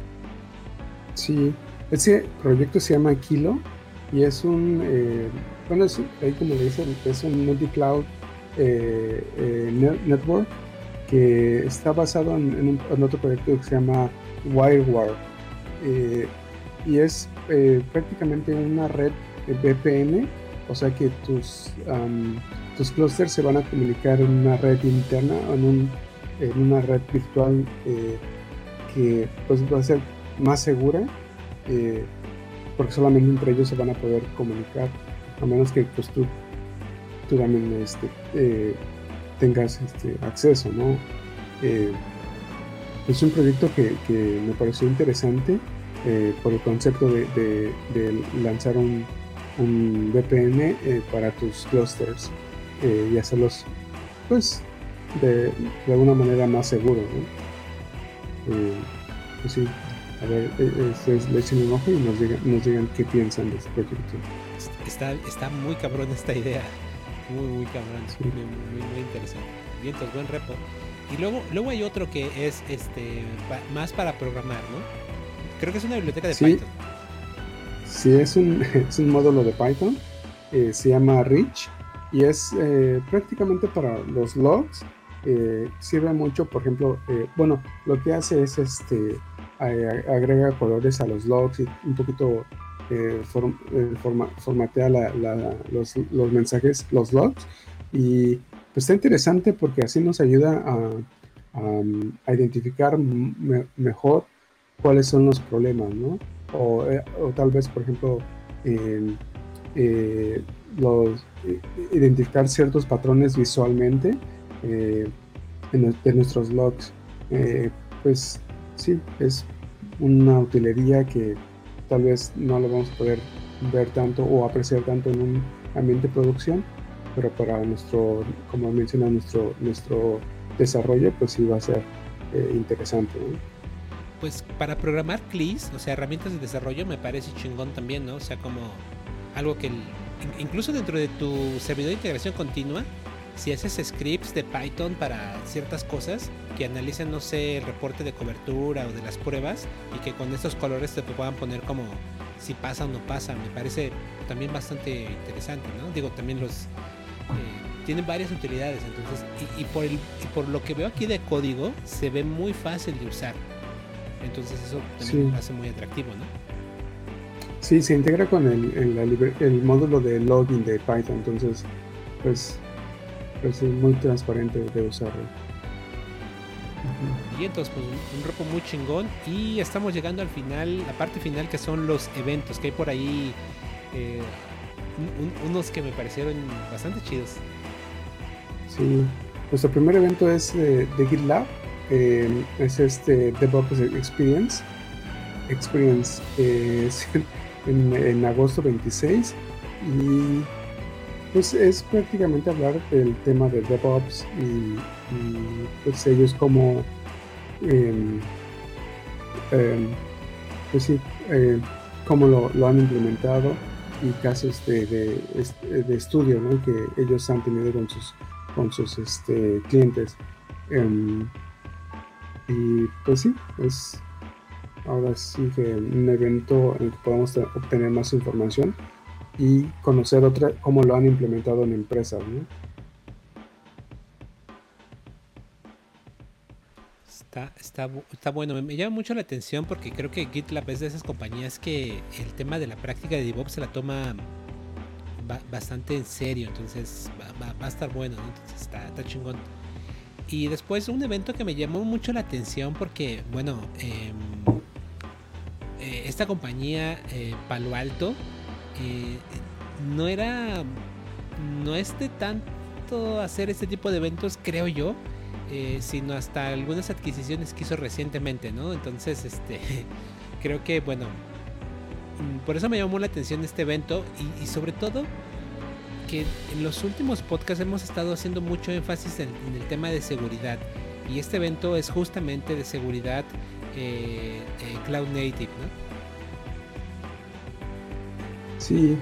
Sí, ese proyecto se llama Kilo y es un, eh, bueno, es, ahí como le dicen, es un multi-cloud eh, eh, network que está basado en, un, otro proyecto que se llama WireWare eh, y es prácticamente una red VPN, o sea que tus, um, tus clusters se van a comunicar en una red interna, en, un, en una red virtual que pues va a ser más segura, eh, porque solamente entre ellos se van a poder comunicar, a menos que pues tú, también este, eh, tengas este, acceso, ¿no? es un proyecto que, me pareció interesante eh, por el concepto de, lanzar un, VPN eh, para tus clusters eh, y hacerlos pues de, alguna manera más seguro pues sí a ver es, le echen un ojo y nos digan, nos digan qué piensan de este proyecto está, está muy cabrón esta idea muy muy cabrón sí. muy, muy, muy interesante vientos buen repo y luego luego hay otro que es este pa, más para programar no Creo que es una biblioteca de sí, Python. Sí, es un, es un módulo de Python. Eh, se llama Rich y es eh, prácticamente para los logs. Eh, sirve mucho, por ejemplo, eh, bueno, lo que hace es este agrega colores a los logs y un poquito form, forma, formatea los, mensajes, los logs. Y pues está interesante porque así nos ayuda a, a identificar me, mejor cuáles son los problemas, ¿no? O, eh, tal vez, por ejemplo, eh, eh, los, identificar ciertos patrones visualmente en, de nuestros logs. pues sí, es una utilería que tal vez no lo vamos a poder ver tanto o apreciar tanto en un ambiente de producción, pero para nuestro, como menciona nuestro, nuestro desarrollo, pues sí va a ser eh, interesante. ¿no? pues para programar CLIs, o sea, herramientas de desarrollo, me parece chingón también, ¿no? O sea, como algo que incluso dentro de tu servidor de integración continua, si haces scripts de Python para ciertas cosas que analicen, no sé, el reporte de cobertura o de las pruebas y que con estos colores te puedan poner como si pasa o no pasa, me parece también bastante interesante, ¿no? Digo, también los... Eh, tienen varias utilidades, entonces, y, y, por el, y por lo que veo aquí de código, se ve muy fácil de usar. Entonces eso también sí. lo hace muy atractivo, ¿no? Sí, se integra con el, el, el, módulo de login de Python, entonces pues, pues es muy transparente de usarlo. Y entonces, pues un repo muy chingón. Y estamos llegando al final, la parte final que son los eventos, que hay por ahí eh, un, unos que me parecieron bastante chidos. Sí, nuestro primer evento es de GitLab, eh, es este DevOps Experience. Experience eh, en, en, agosto 26 y pues es prácticamente hablar del tema de DevOps y, y pues ellos como eh, pues sí, eh, cómo lo, lo, han implementado y casos de, de, estudio que ellos han tenido con sus, con sus este, clientes. Y pues sí, es ahora sí que un evento en el que podamos obtener más información y conocer otra, cómo lo han implementado en empresas. Está, está, está, bueno, me llama mucho la atención porque creo que GitLab es de esas compañías que el tema de la práctica de DevOps se la toma bastante en serio, entonces va, a estar bueno, ¿no? entonces está, chingón. Y después un evento que me llamó mucho la atención porque, bueno, eh, eh, esta compañía eh, Palo Alto no era, no es de tan, vuelto a hacer este tipo de eventos, creo yo, eh, sino hasta algunas adquisiciones que hizo recientemente, ¿no? Entonces, este, creo que, bueno, mm, por eso me llamó la atención este evento y, sobre todo que en los últimos podcasts hemos estado haciendo mucho énfasis en, el tema de seguridad y este evento es justamente de seguridad eh, eh, cloud native, ¿no? Sí,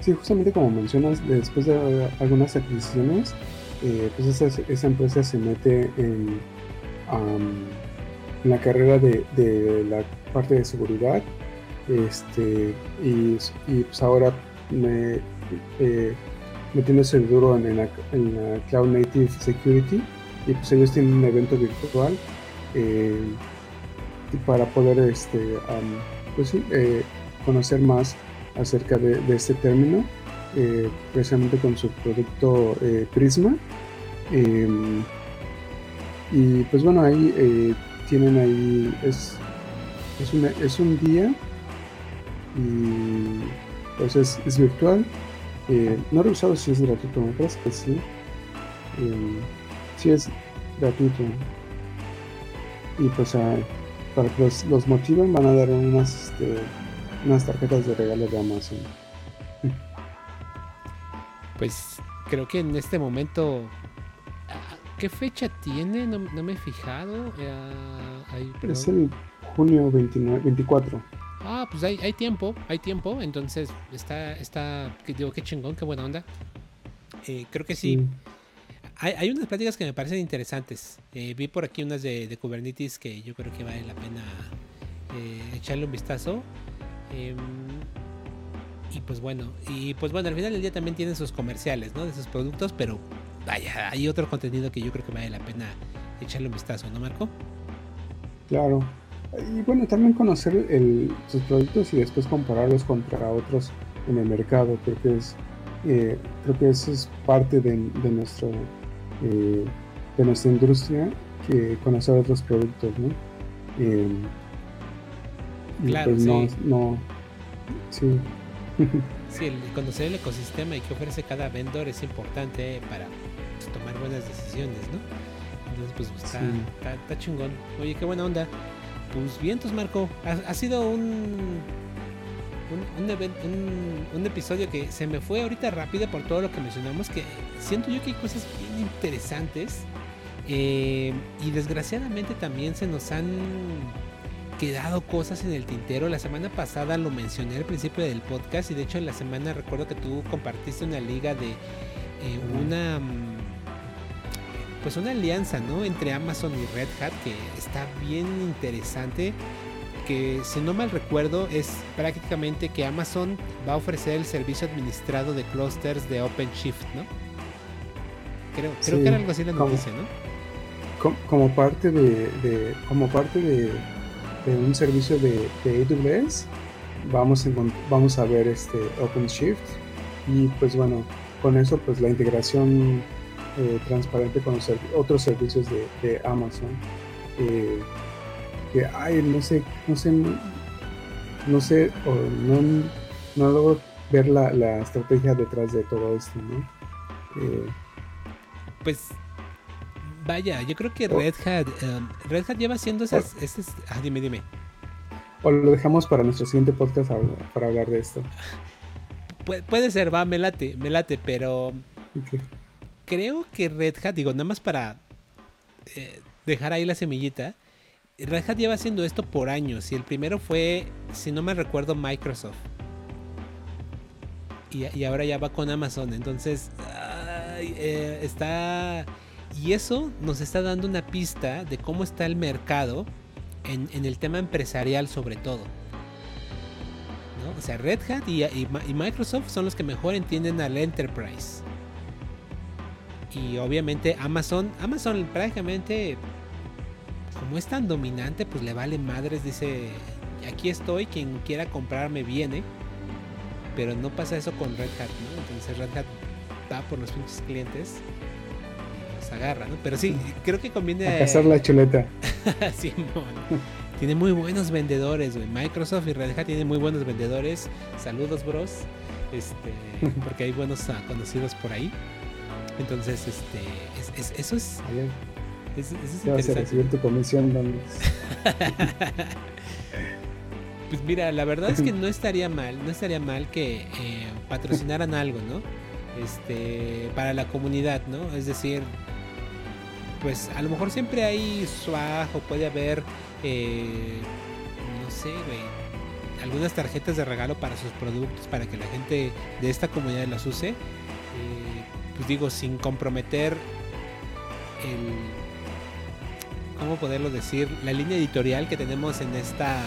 sí, justamente como mencionas, después de algunas adquisiciones, eh, pues esa, empresa se mete en, la carrera de, la parte de seguridad este, y, pues ahora me, eh, metiéndose duro en, la, Cloud Native Security y pues ellos tienen un evento virtual eh, para poder este, pues eh, conocer más acerca de, este término, eh, precisamente con su producto eh, Prisma. Em, y pues bueno, ahí eh, tienen ahí, es, es, un día y pues es, virtual. no he revisado si es gratuito, me parece que sí. Em, sí es gratuito. Y pues para que los, los motiven van a dar unas... Este, unas tarjetas de regalo de Amazon. Pues creo que en este momento. ¿Qué fecha tiene? No, me he fijado. Eh, es el junio 29, 24. Ah, pues hay, hay tiempo, hay tiempo. Entonces está, está, digo, qué chingón, qué buena onda. Eh, creo que sí. Hay, hay, unas pláticas que me parecen interesantes. Eh, vi por aquí unas de, de, Kubernetes que yo creo que vale la pena echarle un vistazo. Em, y pues bueno, y pues bueno, al final del día también tienen sus comerciales, ¿no? De sus productos, pero vaya, hay otro contenido que yo creo que vale la pena echarle un vistazo, ¿no, Marco? Claro. Y bueno, también conocer sus productos y después compararlos contra otros en el mercado. Creo que es, eh, creo que eso es parte de, nuestro eh, de nuestra industria que conocer otros productos, ¿no? Em, Claro, pues sí. No, sí. sí, el conocer el ecosistema y qué ofrece cada vendor es importante para pues, tomar buenas decisiones, ¿no? Entonces, pues está, está, chingón. Oye, qué buena onda. Pues vientos, Marco. Ha, sido un un, un, un, episodio que se me fue ahorita rápido por todo lo que mencionamos, que siento yo que hay cosas bien interesantes eh, y desgraciadamente también se nos han quedado cosas en el tintero. La semana pasada lo mencioné al principio del podcast y de hecho en la semana recuerdo que tú compartiste una liga de eh, una mm, pues una alianza, ¿no? Entre Amazon y Red Hat que está bien interesante. Que si no mal recuerdo es prácticamente que Amazon va a ofrecer el servicio administrado de clusters de OpenShift, ¿no? Creo, creo que era algo así la noticia, ¿no? Como, parte de como parte de de un servicio de, AWS, vamos a, vamos a ver este OpenShift y pues bueno, con eso pues la integración eh, transparente con los otros servicios de, Amazon. Eh, que ay, no sé, no sé, no sé, no, no logro ver la, la, estrategia detrás de todo esto, ¿no? Eh, pues Vaya, yo creo que Red Hat, em, Red Hat lleva haciendo esas, ah, dime, dime. O lo dejamos para nuestro siguiente podcast para hablar de esto. puede ser, va, me late, me late, pero creo que Red Hat, digo, nada más para eh, dejar ahí la semillita, Red Hat lleva haciendo esto por años y el primero fue, si no me recuerdo, Microsoft. Y, ahora ya va con Amazon, entonces eh, está y eso nos está dando una pista de cómo está el mercado en, el tema empresarial sobre todo. O sea, Red Hat y, Microsoft son los que mejor entienden al enterprise. Y obviamente Amazon, Amazon prácticamente, como es tan dominante, pues le vale madres, dice, aquí estoy, quien quiera comprarme viene. Pero no pasa eso con Red Hat, ¿no? Entonces Red Hat va por los pinches clientes agarra, ¿no? Pero sí, creo que conviene. A cazar la chuleta. sí, tiene muy buenos vendedores, güey. Microsoft y Red Hat tienen muy buenos vendedores. Saludos, bros. Este, porque hay buenos ah, conocidos por ahí. Entonces, este, eso es. Eso, es vas a recibir tu comisión, Pues mira, la verdad es que no estaría mal, no estaría mal que eh, patrocinaran algo, ¿no? Este, para la comunidad, ¿no? Es decir, pues a lo mejor siempre hay swag o puede haber, eh, no sé, algunas tarjetas de regalo para sus productos para que la gente de esta comunidad las use. Eh, pues digo, sin comprometer el, ¿cómo poderlo decir? La línea editorial que tenemos en esta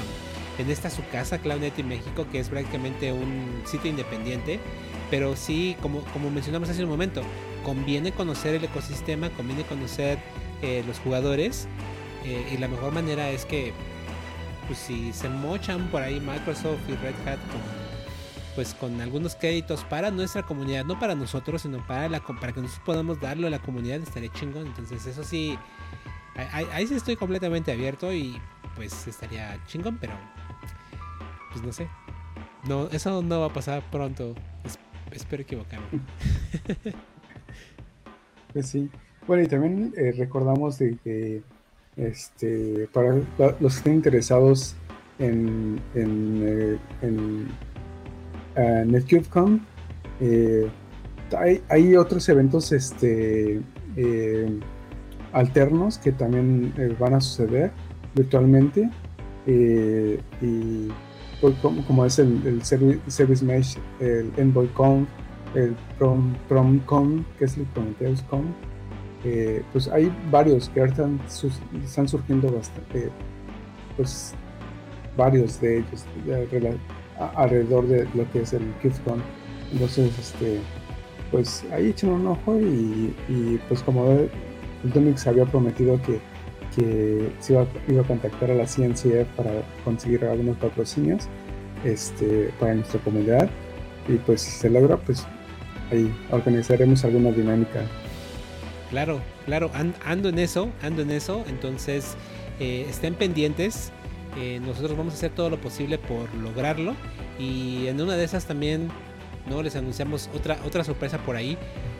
en esta su casa, Cloudnet México, que es prácticamente un sitio independiente, pero sí, como, como mencionamos hace un momento, conviene conocer el ecosistema, conviene conocer eh, los jugadores, eh, y la mejor manera es que, pues si se mochan por ahí Microsoft y Red Hat con pues con algunos créditos para nuestra comunidad, no para nosotros, sino para la para que nosotros podamos darlo a la comunidad, estaría chingón. Entonces, eso sí, ahí, ahí sí estoy completamente abierto y pues estaría chingón, pero pues no sé. No, eso no va a pasar pronto. espero equivocarme. pues sí. Bueno, y también eh, recordamos de que este, para los que estén interesados en, en, eh, en uh, hay, hay, otros eventos este, alternos que también van a suceder virtualmente. y como, es el, Service, Mesh, el EnvoyCon, el Prom, PromCon, que es el PrometheusCon. Eh, pues hay varios que están surgiendo bastante, pues varios de ellos alrededor de lo que es el KidsCon. Entonces, este, pues ahí echen un ojo y, y pues como el Domix había prometido que que se iba, iba, a contactar a la CNCF para conseguir algunos patrocinios este, para nuestra comunidad. Y pues si se logra pues ahí organizaremos alguna dinámica. Claro claro ando en eso ando en eso. Entonces eh, estén pendientes. Eh, nosotros vamos a hacer todo lo posible por lograrlo. Y en una de esas también no les anunciamos otra otra sorpresa por ahí.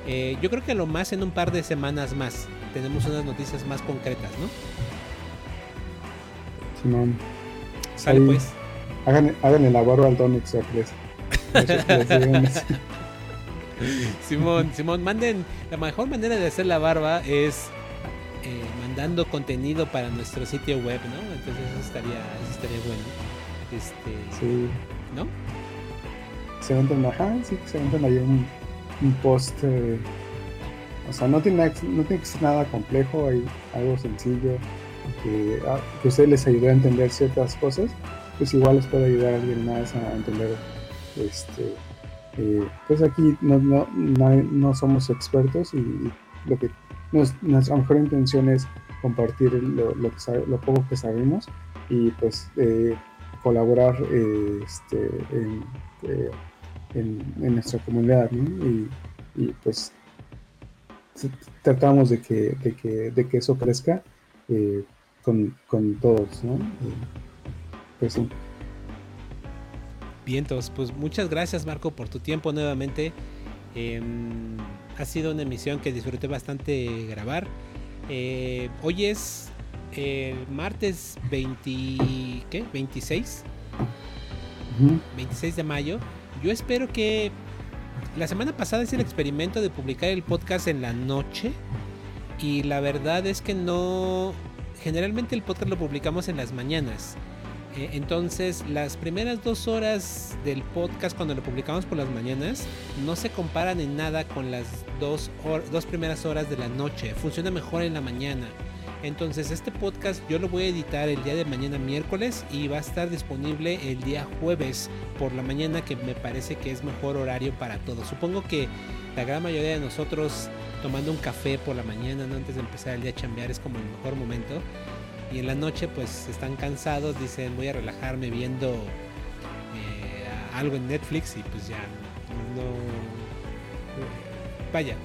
Eh, yo creo que lo más en un par de semanas más tenemos unas noticias más concretas, ¿no? Simón. Sale pues. Hagan, háganle la barba al Donix Simón, Simón, manden. La mejor manera de hacer la barba es eh, mandando contenido para nuestro sitio web, ¿no? Entonces eso estaría, eso estaría bueno. Este, sí. ¿No? Se aventan, ajá, sí, se aventan ahí un, un post. Eh, o sea, no tiene, no tiene que ser nada complejo, hay algo sencillo que, ah, que a ustedes les ayude a entender ciertas cosas, pues igual les puede ayudar a alguien más a entender. Este, eh, pues aquí no, no, no, somos expertos y lo que nuestra mejor intención es compartir lo, que lo poco que sabemos y pues eh, colaborar eh, este, en, en, nuestra comunidad y pues tratamos de que, de que, de que eso crezca eh, con, con, todos, ¿no? pues sí. Vientos, pues muchas gracias Marco por tu tiempo nuevamente. Em, ha sido una emisión que disfruté bastante grabar. Eh, hoy es el martes 20, ¿qué? 26. 26 de mayo. Yo espero que la semana pasada hice el experimento de publicar el podcast en la noche y la verdad es que no... Generalmente el podcast lo publicamos en las mañanas. Eh, entonces las primeras dos horas del podcast cuando lo publicamos por las mañanas no se comparan en nada con las dos, dos primeras horas de la noche. Funciona mejor en la mañana. Entonces este podcast yo lo voy a editar el día de mañana miércoles y va a estar disponible el día jueves por la mañana que me parece que es mejor horario para todos. Supongo que la gran mayoría de nosotros tomando un café por la mañana antes de empezar el día a chambear es como el mejor momento. Y en la noche pues están cansados, dicen voy a relajarme viendo eh, algo en Netflix y pues ya no... Vaya,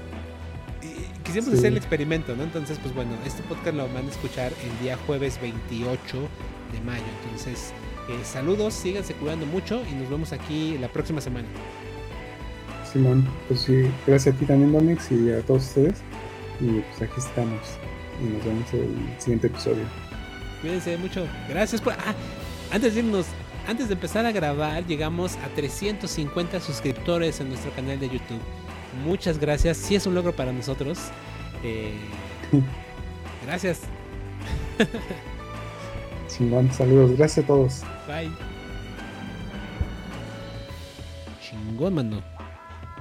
quisimos hacer el experimento, ¿no? Entonces, pues bueno, este podcast lo van a escuchar el día jueves 28 de mayo. Entonces, eh, saludos, síganse cuidando mucho y nos vemos aquí la próxima semana. Simón, pues sí, gracias a ti también, Domix, y a todos ustedes. Y pues aquí estamos. Y nos vemos en el siguiente episodio. Cuídense mucho. Gracias por. Ah, antes de irnos, antes de empezar a grabar, llegamos a 350 suscriptores en nuestro canal de YouTube. Muchas gracias. Sí es un logro para nosotros. Eh, gracias. Chingón, saludos. Gracias a todos. Bye. Chingón, mano.